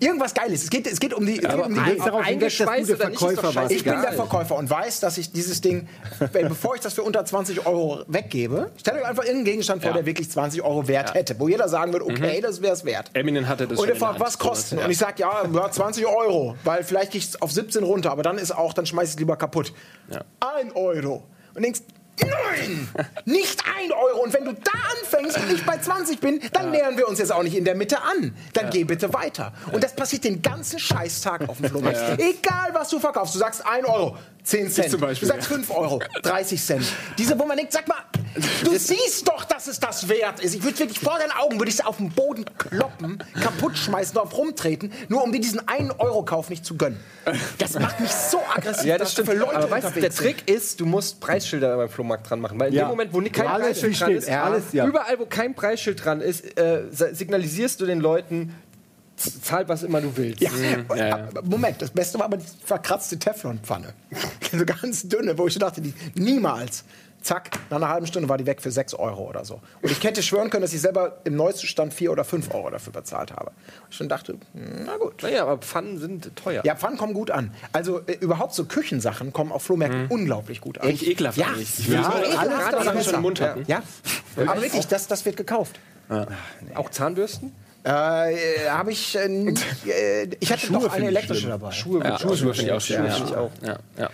Speaker 4: irgendwas Geiles. Es geht, es geht um die, geht um die
Speaker 3: darauf
Speaker 1: eingeschweißt oder nicht, doch
Speaker 3: Verkäufer warst.
Speaker 4: ich bin der. Verkäufer und weiß, dass ich dieses Ding, wenn, bevor ich das für unter 20 Euro weggebe, stellt euch einfach irgendeinen Gegenstand vor,
Speaker 2: Ja.
Speaker 4: der wirklich 20 Euro wert hätte, wo jeder sagen würde, okay, das wäre es wert.
Speaker 2: Eminem hatte das
Speaker 4: Und
Speaker 2: der
Speaker 4: fragt, was
Speaker 2: Hand, ja.
Speaker 4: Ich sage, ja, ja, 20 Euro, weil vielleicht gehe ich auf 17 runter, aber dann ist auch, dann schmeiß ich es lieber kaputt.
Speaker 2: Ja.
Speaker 4: Ein Euro. Und denkst, nein, nicht ein Euro. Und wenn du da anfängst und ich bei 20 bin, dann nähern wir uns jetzt auch nicht in der Mitte an. Dann geh bitte weiter. Und das passiert den ganzen Scheißtag auf dem Flohmarkt. Egal, was du verkaufst. Du sagst 1 Euro, 10 Cent.
Speaker 2: zum Beispiel,
Speaker 4: du sagst 5 Euro, 30 Cent. Diese, wo man denkt, sag mal, du siehst doch, dass es das wert ist. Ich würde wirklich vor deinen Augen, würde ich es auf den Boden kloppen, kaputt schmeißen, drauf rumtreten, nur um dir diesen 1 Euro Kauf nicht zu gönnen. Das macht mich so aggressiv.
Speaker 1: Ja, das
Speaker 4: dass
Speaker 1: stimmt.
Speaker 4: Für Leute
Speaker 1: Aber weißt du, der. Trick ist, du musst Preisschilder beim Flohmarkt dran machen. Weil in
Speaker 3: Ja.
Speaker 1: dem Moment, wo kein
Speaker 3: Alles
Speaker 1: Preisschild dran
Speaker 3: steht,
Speaker 1: ist,
Speaker 3: ja. Alles, ja.
Speaker 1: überall, wo kein Preisschild dran ist, äh, signalisierst du den Leuten, zahl was immer du willst.
Speaker 4: Ja.
Speaker 2: ja, ja.
Speaker 4: Moment, das Beste war aber die verkratzte Teflonpfanne. <laughs> so ganz dünne, wo ich dachte, die, niemals. Zack, nach einer halben Stunde war die weg für 6 Euro oder so. Und ich hätte schwören können, dass ich selber im Neuzustand 4 oder 5 Euro dafür bezahlt habe. Ich schon dachte, na gut.
Speaker 1: Naja, aber Pfannen sind teuer.
Speaker 4: Ja, Pfannen kommen gut an. Also äh, überhaupt so Küchensachen kommen auf Flohmärkten unglaublich gut an.
Speaker 2: Echt ekelhaft
Speaker 4: Ja,
Speaker 2: eigentlich. Ich
Speaker 4: ja,
Speaker 2: würde
Speaker 4: ekelhaft,
Speaker 2: alle
Speaker 4: aber
Speaker 2: Sachen schon im Mund hatten.
Speaker 4: Ja, aber wirklich, das, das wird gekauft.
Speaker 1: Auch Zahnbürsten?
Speaker 4: Äh, habe ich. Äh, äh, ich hatte
Speaker 3: Schuhe
Speaker 4: doch eine elektrische
Speaker 3: schlimm.
Speaker 4: dabei.
Speaker 1: Schuhe,
Speaker 2: Ja,
Speaker 1: Schuhe,
Speaker 2: Schuhe finde ich auch
Speaker 1: Schuhe
Speaker 2: schön.
Speaker 1: finde ich auch.
Speaker 2: Ja, ja.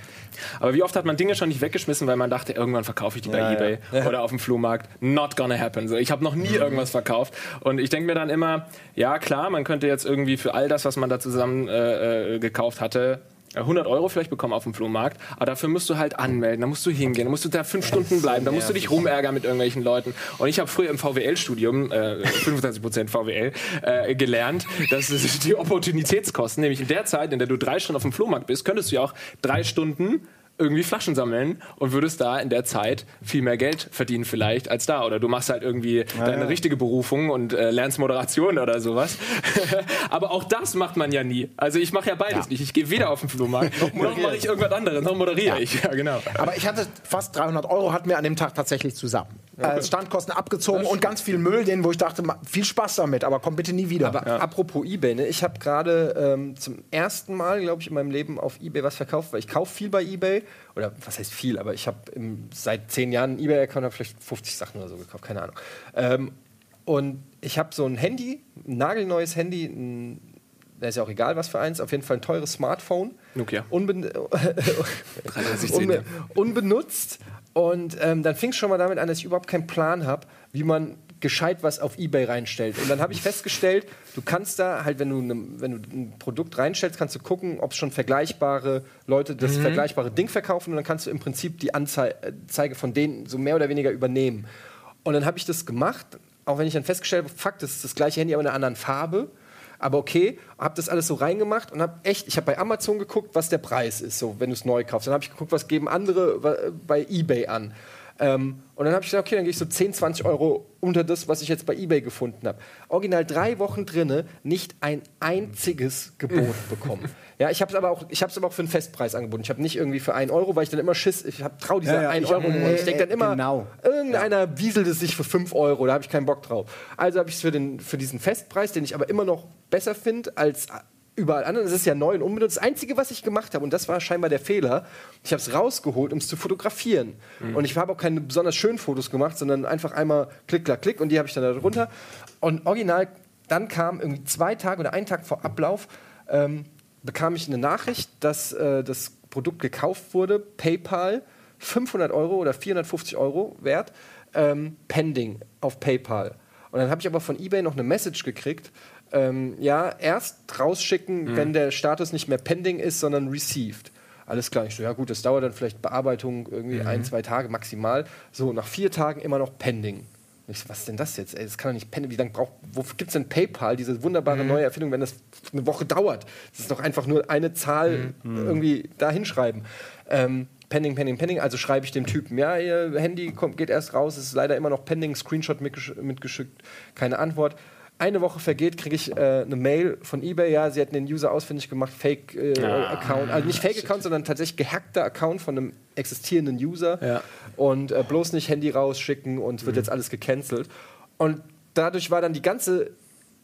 Speaker 2: Aber wie oft hat man Dinge schon nicht weggeschmissen, weil man dachte, irgendwann verkaufe ich die bei
Speaker 3: Ja,
Speaker 2: eBay <laughs> oder auf dem Flohmarkt. Not gonna happen. So, ich habe noch nie irgendwas verkauft. Und ich denke mir dann immer, ja klar, man könnte jetzt irgendwie für all das, was man da zusammen äh, äh, gekauft hatte, 100 Euro vielleicht bekommen auf dem Flohmarkt, aber dafür musst du halt anmelden, da musst du hingehen, da musst du da fünf Stunden bleiben, da musst du dich rumärgern mit irgendwelchen Leuten. Und ich habe früher im VWL-Studium, äh, 25% VWL, äh, gelernt, dass es die Opportunitätskosten, nämlich in der Zeit, in der du drei Stunden auf dem Flohmarkt bist, könntest du ja auch drei Stunden irgendwie Flaschen sammeln und würdest da in der Zeit viel mehr Geld verdienen vielleicht als da. Oder du machst halt irgendwie deine richtige Berufung und äh, lernst Moderation oder sowas. <laughs> Aber auch das macht man ja nie. Also ich mache ja beides nicht. Ich gehe weder auf den Flohmarkt, <laughs> noch mache ich irgendwas anderes, noch moderiere ich. Ja, genau.
Speaker 4: Aber ich hatte fast 300 Euro, hatten wir an dem Tag tatsächlich zusammen. Äh, Standkosten abgezogen und ganz viel Müll, den, wo ich dachte, viel Spaß damit, aber komm bitte nie wieder.
Speaker 1: Aber apropos eBay, ne? ich habe gerade ähm, zum ersten Mal, glaube ich, in meinem Leben auf eBay was verkauft, weil ich kaufe viel bei eBay. Oder was heißt viel, aber ich habe seit zehn Jahren einen eBay-Account, habe vielleicht 50 Sachen oder so gekauft, keine Ahnung. Ähm, und ich habe so ein Handy, ein nagelneues Handy, ein, da ist ja auch egal, was für eins, auf jeden Fall ein teures Smartphone.
Speaker 2: Nokia.
Speaker 1: Unben
Speaker 2: 3310,
Speaker 1: unbe <laughs>
Speaker 2: ja.
Speaker 1: unbenutzt. Und ähm, dann fing es schon mal damit an, dass ich überhaupt keinen Plan habe, wie man gescheit was auf Ebay reinstellt. Und dann habe ich festgestellt, du kannst da halt, wenn du, ne, wenn du ein Produkt reinstellst, kannst du gucken, ob es schon vergleichbare Leute das vergleichbare Ding verkaufen und dann kannst du im Prinzip die Anzeige von denen so mehr oder weniger übernehmen. Und dann habe ich das gemacht, auch wenn ich dann festgestellt habe, fuck, das ist das gleiche Handy, aber in einer anderen Farbe. Aber okay, habe das alles so reingemacht und habe echt, ich habe bei Amazon geguckt, was der Preis ist, so wenn du es neu kaufst. Dann habe ich geguckt, was geben andere bei eBay an. Ähm, und dann habe ich gesagt, okay, dann gehe ich so 10, 20 Euro unter das, was ich jetzt bei eBay gefunden habe. Original drei Wochen drinne, nicht ein einziges Gebot <laughs> bekommen. Ja, ich habe es aber auch, ich habe es aber auch für einen Festpreis angeboten. Ich habe nicht irgendwie für 1 Euro, weil ich dann immer Schiss, ich habe trau dieser
Speaker 3: Ja, ja,
Speaker 1: 1
Speaker 3: ich hab-
Speaker 1: Euro Nummer. Ich denke dann immer,
Speaker 3: Genau.
Speaker 1: irgendeiner wieselt es sich für 5 Euro, da habe ich keinen Bock drauf. Also habe ich es für, den- für diesen Festpreis, den ich aber immer noch besser finde als überall anderen. Es ist ja neu und unbenutzt. Das Einzige, was ich gemacht habe, und das war scheinbar der Fehler, ich habe es rausgeholt, um es zu fotografieren. Und ich habe auch keine besonders schönen Fotos gemacht, sondern einfach einmal klick, klack, klick und die habe ich dann da drunter. Und original, dann kam irgendwie zwei Tage oder einen Tag vor Ablauf, ähm, bekam ich eine Nachricht, dass äh, das Produkt gekauft wurde, PayPal, 500 Euro oder 450 Euro wert, ähm, pending auf PayPal. Und dann habe ich aber von eBay noch eine Message gekriegt, ähm, ja, erst rausschicken, wenn der Status nicht mehr pending ist, sondern received. Alles klar, ich so, ja gut, das dauert dann vielleicht Bearbeitung irgendwie ein, zwei Tage maximal. So, nach vier Tagen immer noch pending. Ich so, was ist denn das jetzt? Ey, das kann doch nicht pending. Wie lange braucht, wofür gibt es denn PayPal, diese wunderbare neue Erfindung, wenn das eine Woche dauert? Das ist doch einfach nur eine Zahl irgendwie da hinschreiben. Ähm, pending, pending, pending. Also schreibe ich dem Typen, ja, ihr Handy kommt, geht erst raus, es ist leider immer noch pending, Screenshot mitgesch mitgeschickt, keine Antwort. Eine Woche vergeht, kriege ich äh, eine Mail von eBay, ja, sie hätten den User ausfindig gemacht, Fake-Account. also nicht Fake-Account, sondern tatsächlich gehackter Account von einem existierenden User.
Speaker 2: Ja.
Speaker 1: Und äh, bloß nicht Handy rausschicken und wird jetzt alles gecancelt. Und dadurch war dann die ganze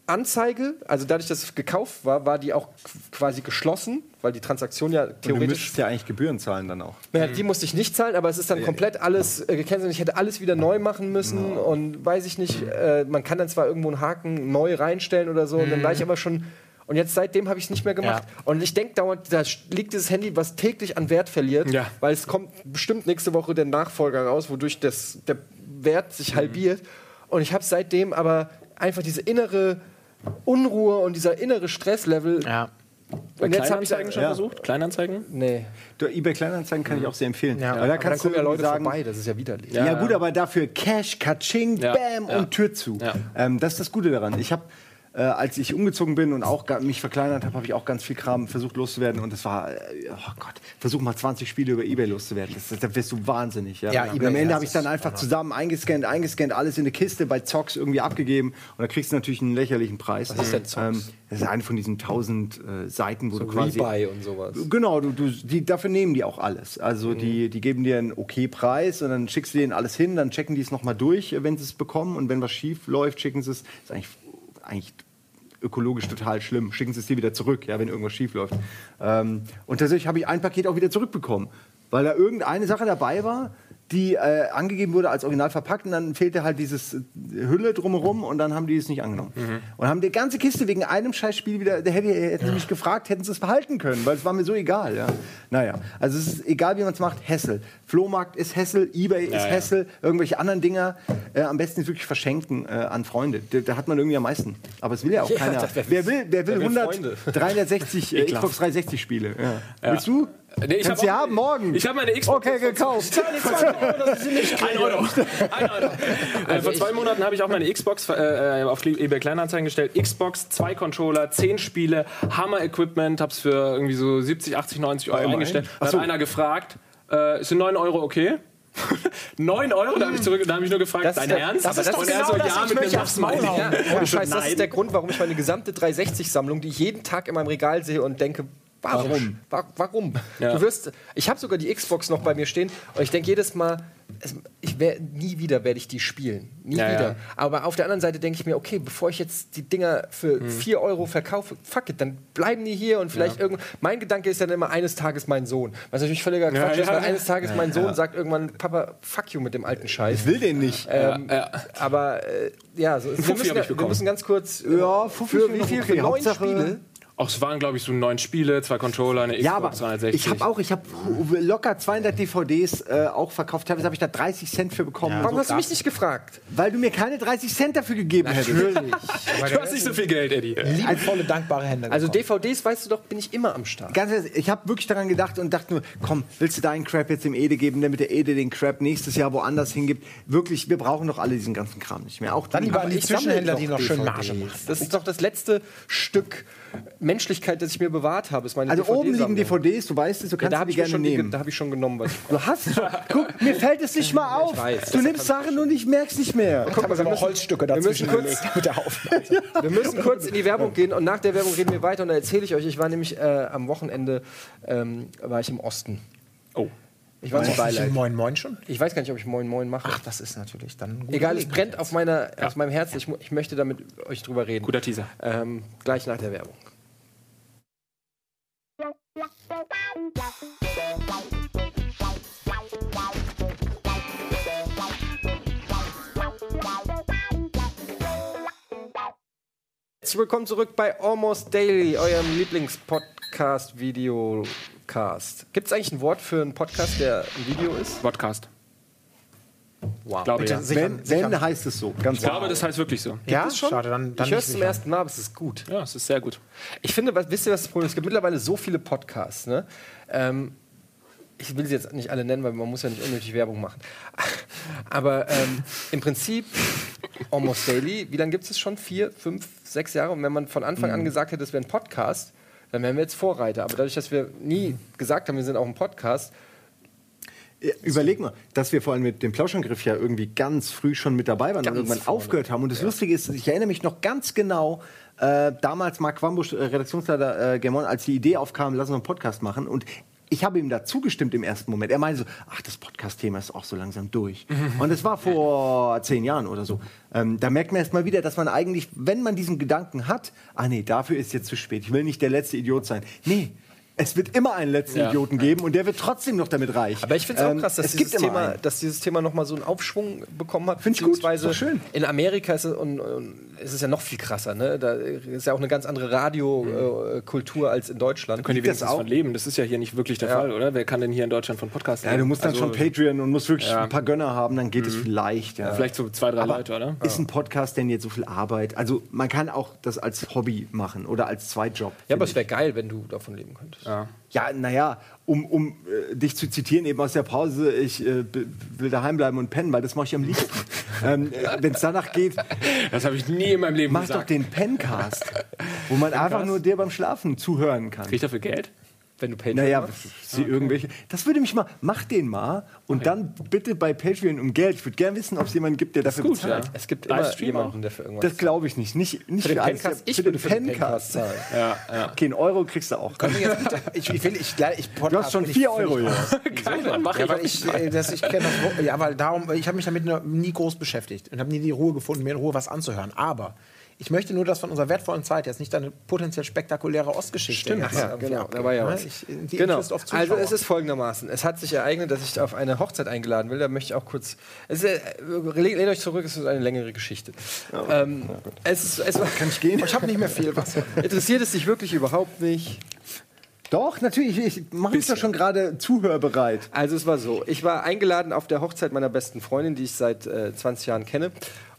Speaker 1: Anzeige, also dadurch, dass es gekauft war, war die auch quasi geschlossen, weil die Transaktion ja
Speaker 3: Und du
Speaker 1: theoretisch
Speaker 3: müsstest ja eigentlich Gebühren zahlen dann auch.
Speaker 1: naja, die musste ich nicht zahlen, aber es ist dann komplett alles äh, gecancelt. Ich hätte alles wieder neu machen müssen und weiß ich nicht, äh, man kann dann zwar irgendwo einen Haken neu reinstellen oder so, und dann war ich aber schon. Und jetzt seitdem habe ich es nicht mehr gemacht. Und ich denke da liegt dieses Handy, was täglich an Wert verliert,
Speaker 2: Ja.
Speaker 1: weil es kommt bestimmt nächste Woche der Nachfolger raus, wodurch das, der Wert sich halbiert. Und ich habe seitdem aber einfach diese innere Unruhe und dieser innere Stresslevel.
Speaker 4: Ja.
Speaker 1: Und jetzt habe ich
Speaker 2: Kleinanzeigen schon
Speaker 3: Ja.
Speaker 2: versucht? Kleinanzeigen?
Speaker 1: Nee.
Speaker 3: Du, eBay Kleinanzeigen kann ich auch sehr empfehlen.
Speaker 4: Ja.
Speaker 3: Weil da
Speaker 1: Aber dann
Speaker 3: kannst
Speaker 1: kommen ja Leute
Speaker 3: sagen,
Speaker 1: vorbei, das ist ja widerlich.
Speaker 3: Ja,
Speaker 2: Ja,
Speaker 3: gut, aber dafür Cash, Katsching,
Speaker 2: Ja,
Speaker 3: Bam
Speaker 2: ja.
Speaker 3: und Tür zu.
Speaker 2: Ja.
Speaker 3: Ähm, das ist das Gute daran. Ich habe, äh, als ich umgezogen bin und auch mich verkleinert habe, habe ich auch ganz viel Kram versucht loszuwerden. Und das war, äh, oh Gott, versuch mal 20 Spiele über Ebay loszuwerden. Das, das, da wirst du wahnsinnig. Ja,
Speaker 4: Ja,
Speaker 3: und
Speaker 4: eBay,
Speaker 3: am Ende
Speaker 4: ja,
Speaker 3: habe ich
Speaker 4: das
Speaker 3: dann einfach zusammen eingescannt, eingescannt, alles in eine Kiste bei Zox irgendwie abgegeben. Und da kriegst du natürlich einen lächerlichen Preis.
Speaker 1: Was ist denn Zox?
Speaker 3: Ähm, das ist eine von diesen tausend äh, Seiten, wo du quasi
Speaker 1: Rebuy und sowas.
Speaker 3: Genau, du, du, die, dafür nehmen die auch alles. Also die, die geben dir einen okay Preis und dann schickst du denen alles hin, dann checken die es nochmal durch, äh, wenn sie es bekommen und wenn was schief läuft, schicken sie es. Ist eigentlich, eigentlich ökologisch total schlimm. Schicken sie es dir wieder zurück, ja, wenn irgendwas schief läuft. Ähm, und tatsächlich habe ich ein Paket auch wieder zurückbekommen, weil da irgendeine Sache dabei war, die äh, angegeben wurde als original verpackt und dann fehlte halt dieses äh, Hülle drumherum und dann haben die es nicht angenommen. Und haben die ganze Kiste wegen einem Scheißspiel wieder, da hätte, hätten sie mich gefragt, hätten sie es behalten können, weil es war mir so egal. Ja. Naja, also es ist egal, wie man es macht, Hessel. Flohmarkt ist Hessel, Ebay ist
Speaker 2: ja.
Speaker 3: Hessel, irgendwelche anderen Dinger, äh, am besten ist wirklich verschenken äh, an Freunde. Da, da hat man irgendwie am meisten. Aber es will ja auch <laughs>
Speaker 1: Ja,
Speaker 3: keiner.
Speaker 1: das- wer-
Speaker 3: wer will, wer will
Speaker 1: wer will
Speaker 3: 100,
Speaker 1: Freunde?
Speaker 3: 360 äh, <laughs> Xbox 360 Spiele? Ja. Willst du?
Speaker 2: Nee, ich
Speaker 3: Kannst
Speaker 2: hab auch-
Speaker 3: haben morgen.
Speaker 2: Ich habe meine Xbox.
Speaker 3: Okay, gekauft.
Speaker 2: Ein Euro. Ein Euro. <laughs> äh, vor zwei Monaten habe ich auch meine Xbox äh, auf eBay Kleinanzeigen gestellt. Xbox, zwei Controller, zehn Spiele, Hammer-Equipment, habe es für irgendwie so 70, 80, 90 Euro
Speaker 3: immerhin.
Speaker 2: eingestellt. Da hat
Speaker 3: so.
Speaker 2: einer gefragt, äh, sind 9 Euro okay? <laughs> 9 Euro? Da habe ich, zurück- da ich nur gefragt,
Speaker 1: Das ist
Speaker 2: dein
Speaker 1: der-
Speaker 2: Ernst?
Speaker 1: das ist doch
Speaker 2: Und er
Speaker 1: genau
Speaker 2: so,
Speaker 1: das,
Speaker 2: ja,
Speaker 1: ich
Speaker 2: mit
Speaker 1: möchte aufs Maul.
Speaker 2: Ja.
Speaker 1: Ohne Scheiß, das ist der Grund, warum ich meine gesamte 360-Sammlung, die ich jeden Tag in meinem Regal sehe und denke, warum? Wa- Warum?
Speaker 2: Ja.
Speaker 1: Du wirst, ich habe sogar die Xbox noch bei mir stehen und ich denke jedes Mal, es, ich wär, nie wieder werde ich die spielen. Nie
Speaker 2: Ja,
Speaker 1: wieder.
Speaker 2: ja.
Speaker 1: Aber auf der anderen Seite denke ich mir, okay, bevor ich jetzt die Dinger für 4 Euro verkaufe, fuck it, dann bleiben die hier und vielleicht irgend. Mein Gedanke ist dann immer, eines Tages mein Sohn. Was natürlich völliger Quatsch ist,
Speaker 2: ja,
Speaker 1: weil
Speaker 2: ja.
Speaker 1: eines Tages mein Sohn sagt irgendwann, Papa, fuck you mit dem alten Scheiß.
Speaker 3: Ich will den nicht.
Speaker 1: Ähm,
Speaker 2: Ja.
Speaker 1: Aber äh, ja, so, wir, müssen, wir müssen ganz kurz. äh,
Speaker 3: Ja, Fuffi
Speaker 1: für wie viel?
Speaker 3: okay.
Speaker 1: Für neun
Speaker 3: Hauptsache-
Speaker 1: Spiele?
Speaker 2: Ach, es waren, glaube ich, so neun Spiele, zwei Controller, eine Xbox
Speaker 3: Ja, aber
Speaker 2: 360.
Speaker 3: ich habe auch, ich habe locker 200 DVDs äh, auch verkauft. Teilweise habe ich da 30 Cent für bekommen.
Speaker 1: Warum
Speaker 3: So,
Speaker 1: hast du mich nicht gefragt?
Speaker 3: weil du mir keine 30 Cent dafür gegeben hättest.
Speaker 4: Natürlich. <laughs>
Speaker 2: Du hast nicht so viel Geld, Eddie.
Speaker 4: Liebevolle, dankbare Hände.
Speaker 1: Also
Speaker 4: bekommen.
Speaker 1: DVDs, weißt du doch, bin ich immer am Start.
Speaker 3: Ganz ehrlich, ich habe wirklich daran gedacht und dachte nur, komm, willst du deinen Crap jetzt dem Ede geben, damit der Ede den Crap nächstes Jahr woanders hingibt? Wirklich, wir brauchen doch alle diesen ganzen Kram nicht mehr. Auch
Speaker 4: Dann lieber an die Zwischenhändler, die noch schön. Marge machen.
Speaker 1: Das ist doch das letzte Stück Menschlichkeit, das ich mir bewahrt habe. Ist meine
Speaker 3: Also oben liegen. DVDs, du weißt es, du
Speaker 1: Ja,
Speaker 3: kannst
Speaker 1: da habe
Speaker 3: die
Speaker 1: ich,
Speaker 3: gerne
Speaker 1: schon die-
Speaker 3: nehmen.
Speaker 1: da hab ich schon genommen. Was
Speaker 3: Du hast <laughs> schon. Guck, mir fällt es nicht mal auf.
Speaker 1: weiß,
Speaker 3: du nimmst Sachen und ich merk's nicht mehr.
Speaker 4: Guck mal, wir haben Holzstücke dazwischen
Speaker 1: müssen kurz-
Speaker 4: gelegt mit der <laughs> Aufnahme.
Speaker 1: Wir müssen kurz in die Werbung gehen und nach der Werbung reden wir weiter und dann erzähle ich euch, ich war nämlich äh, am Wochenende ähm, war ich im Osten.
Speaker 2: Oh.
Speaker 1: Ich war zum Beileid.
Speaker 4: Moin Moin schon?
Speaker 1: Ich weiß gar nicht, ob ich Moin Moin mache.
Speaker 4: Ach, das ist natürlich dann
Speaker 1: Egal, es brennt auf, meiner, auf meinem Herzen. Ich, ich möchte damit euch drüber reden.
Speaker 2: Guter Teaser.
Speaker 1: Ähm, gleich nach der Werbung. Willkommen zurück bei Almost Daily, eurem Lieblingspodcast, Videocast. Gibt es eigentlich ein Wort für einen Podcast, der ein Video ist?
Speaker 2: Podcast.
Speaker 1: Wow.
Speaker 2: Glaube
Speaker 4: Bitte,
Speaker 2: ja.
Speaker 4: sicher-
Speaker 3: Wenn,
Speaker 4: sicher-
Speaker 3: wenn heißt es so. Ganz
Speaker 2: Ich glaube, das heißt wirklich so.
Speaker 4: ja,
Speaker 1: es schon?
Speaker 4: schade, dann, dann
Speaker 1: ich höre es zum ersten Mal, aber es ist gut.
Speaker 2: Ja, es ist sehr gut.
Speaker 1: Ich finde, was, wisst ihr, was das Problem ist? Es gibt mittlerweile so viele Podcasts. Ne? Ähm, ich will sie jetzt nicht alle nennen, weil man muss ja nicht unnötig Werbung machen. <laughs> Aber ähm, im Prinzip, Almost Daily, wie lange gibt es schon? Vier, fünf, sechs Jahre? Und wenn man von Anfang an gesagt hätte, das wäre ein Podcast, dann wären wir jetzt Vorreiter. Aber dadurch, dass wir nie gesagt haben, wir sind auch ein Podcast,
Speaker 3: Ja, Überleg mal, dass wir vor allem mit dem Plauschangriff ja irgendwie ganz früh schon mit dabei waren
Speaker 1: Ganz
Speaker 3: und irgendwann
Speaker 1: vorne.
Speaker 3: aufgehört haben. Und das Lustige ist, ich erinnere mich noch ganz genau, äh, damals Marc Wambusch, äh, Redaktionsleiter äh, Germon, als die Idee aufkam, lass uns einen Podcast machen. Und ich habe ihm da zugestimmt im ersten Moment. Er meinte so, ach, das Podcast-Thema ist auch so langsam durch. <laughs> Und es war vor zehn Jahren oder so. Ähm, da merkt man erst mal wieder, dass man eigentlich, wenn man diesen Gedanken hat, ah nee, dafür ist jetzt zu spät. Ich will nicht der letzte Idiot sein. Nee. Es wird immer einen letzten
Speaker 2: Ja.
Speaker 3: Idioten geben und der wird trotzdem noch damit reich.
Speaker 1: Aber ich finde es auch
Speaker 3: Ähm,
Speaker 1: krass, dass
Speaker 3: es
Speaker 1: dieses, Thema, dass dieses Thema nochmal so einen Aufschwung bekommen hat.
Speaker 3: Find ich gut, ist schön.
Speaker 1: In Amerika ist es, und, und ist es ja noch viel krasser. Ne? Da ist ja auch eine ganz andere Radiokultur als in Deutschland.
Speaker 2: Können die wenigstens
Speaker 3: auch?
Speaker 2: von leben? Das ist ja hier nicht wirklich der
Speaker 1: Ja.
Speaker 2: Fall, oder? Wer kann denn hier in Deutschland von Podcasts
Speaker 3: Ja,
Speaker 2: leben?
Speaker 3: du musst dann
Speaker 2: Also,
Speaker 3: schon Patreon und musst wirklich
Speaker 2: Ja.
Speaker 3: ein paar Gönner haben, dann geht es vielleicht. Ja.
Speaker 2: Vielleicht so zwei, drei
Speaker 3: Aber
Speaker 2: Leute, oder?
Speaker 3: Ist ein Podcast denn jetzt so viel Arbeit? Also man kann auch das als Hobby machen oder als Zweitjob.
Speaker 1: Ja, aber
Speaker 3: finde
Speaker 1: es wäre geil, wenn du davon leben könntest.
Speaker 2: Ja.
Speaker 3: ja naja, um, um äh, dich zu zitieren eben aus der Pause, ich äh, will daheim bleiben und pennen, weil das mache ich am liebsten. <laughs> ähm, wenn es danach geht,
Speaker 2: Das habe ich nie in meinem Leben
Speaker 3: mach doch
Speaker 2: gesagt.
Speaker 3: den Pencast, wo man einfach nur dir beim Schlafen zuhören kann.
Speaker 2: Krieg ich dafür Geld?
Speaker 1: Wenn du Patreon
Speaker 3: Naja,
Speaker 1: machst.
Speaker 3: sie irgendwelche. Das würde mich mal. Mach den mal und dann bitte bei Patreon um Geld. Ich würde gerne wissen, ob es jemanden gibt, der dafür
Speaker 2: gut,
Speaker 3: bezahlt.
Speaker 2: ja.
Speaker 1: Es gibt immer
Speaker 2: Livestream
Speaker 1: jemanden,
Speaker 2: auch?
Speaker 1: der für irgendwas
Speaker 3: Das glaube ich nicht. Nicht, nicht
Speaker 1: Für den. Pencast? Ich
Speaker 3: für den
Speaker 1: für den
Speaker 3: Pencast.
Speaker 1: Zahlen.
Speaker 2: Ja, ja.
Speaker 3: Okay, einen Euro kriegst du auch.
Speaker 4: Ich, ich, will, ich, ich,
Speaker 3: Du hast schon 4 Euro jetzt. <laughs>
Speaker 2: Geil, dann mach
Speaker 4: Ja,
Speaker 2: ich.
Speaker 4: weil ich, äh, das, ich kenne das, ja, weil darum, ich habe mich damit nie groß beschäftigt und habe nie die Ruhe gefunden, mir in Ruhe was anzuhören. Aber ich möchte nur, dass von unserer wertvollen Zeit jetzt nicht eine potenziell spektakuläre Ostgeschichte
Speaker 1: Stimmt,
Speaker 4: jetzt
Speaker 1: ja,
Speaker 4: irgendwie
Speaker 1: genau, da war ja
Speaker 4: ne?
Speaker 1: was.
Speaker 4: Ich, die
Speaker 1: Genau. Also es ist folgendermaßen. Es hat sich ereignet, dass ich auf eine Hochzeit eingeladen will. Da möchte ich auch kurz. Es ist, äh, lehnt euch zurück, es ist eine längere Geschichte. ähm, es ist, es war,
Speaker 3: Kann ich gehen?
Speaker 4: ich habe nicht mehr viel was. <laughs>
Speaker 1: interessiert es dich wirklich überhaupt nicht?
Speaker 3: Doch, natürlich. Ich mache mich doch schon gerade zuhörbereit.
Speaker 1: Also es war so, ich war eingeladen auf der Hochzeit meiner besten Freundin, die ich seit äh, 20 Jahren kenne.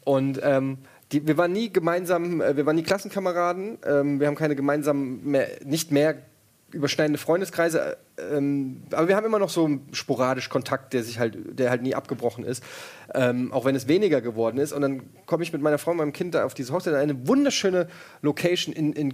Speaker 1: Und ähm, die, wir waren nie gemeinsam, äh, wir waren nie Klassenkameraden. Ähm, wir haben keine gemeinsamen, mehr, nicht mehr überschneidende Freundeskreise. Äh, ähm, aber wir haben immer noch so sporadisch Kontakt, der sich halt, der halt nie abgebrochen ist. Ähm, auch wenn es weniger geworden ist. Und dann komme ich mit meiner Frau und meinem Kind da auf diese Hochzeit, eine wunderschöne Location in, in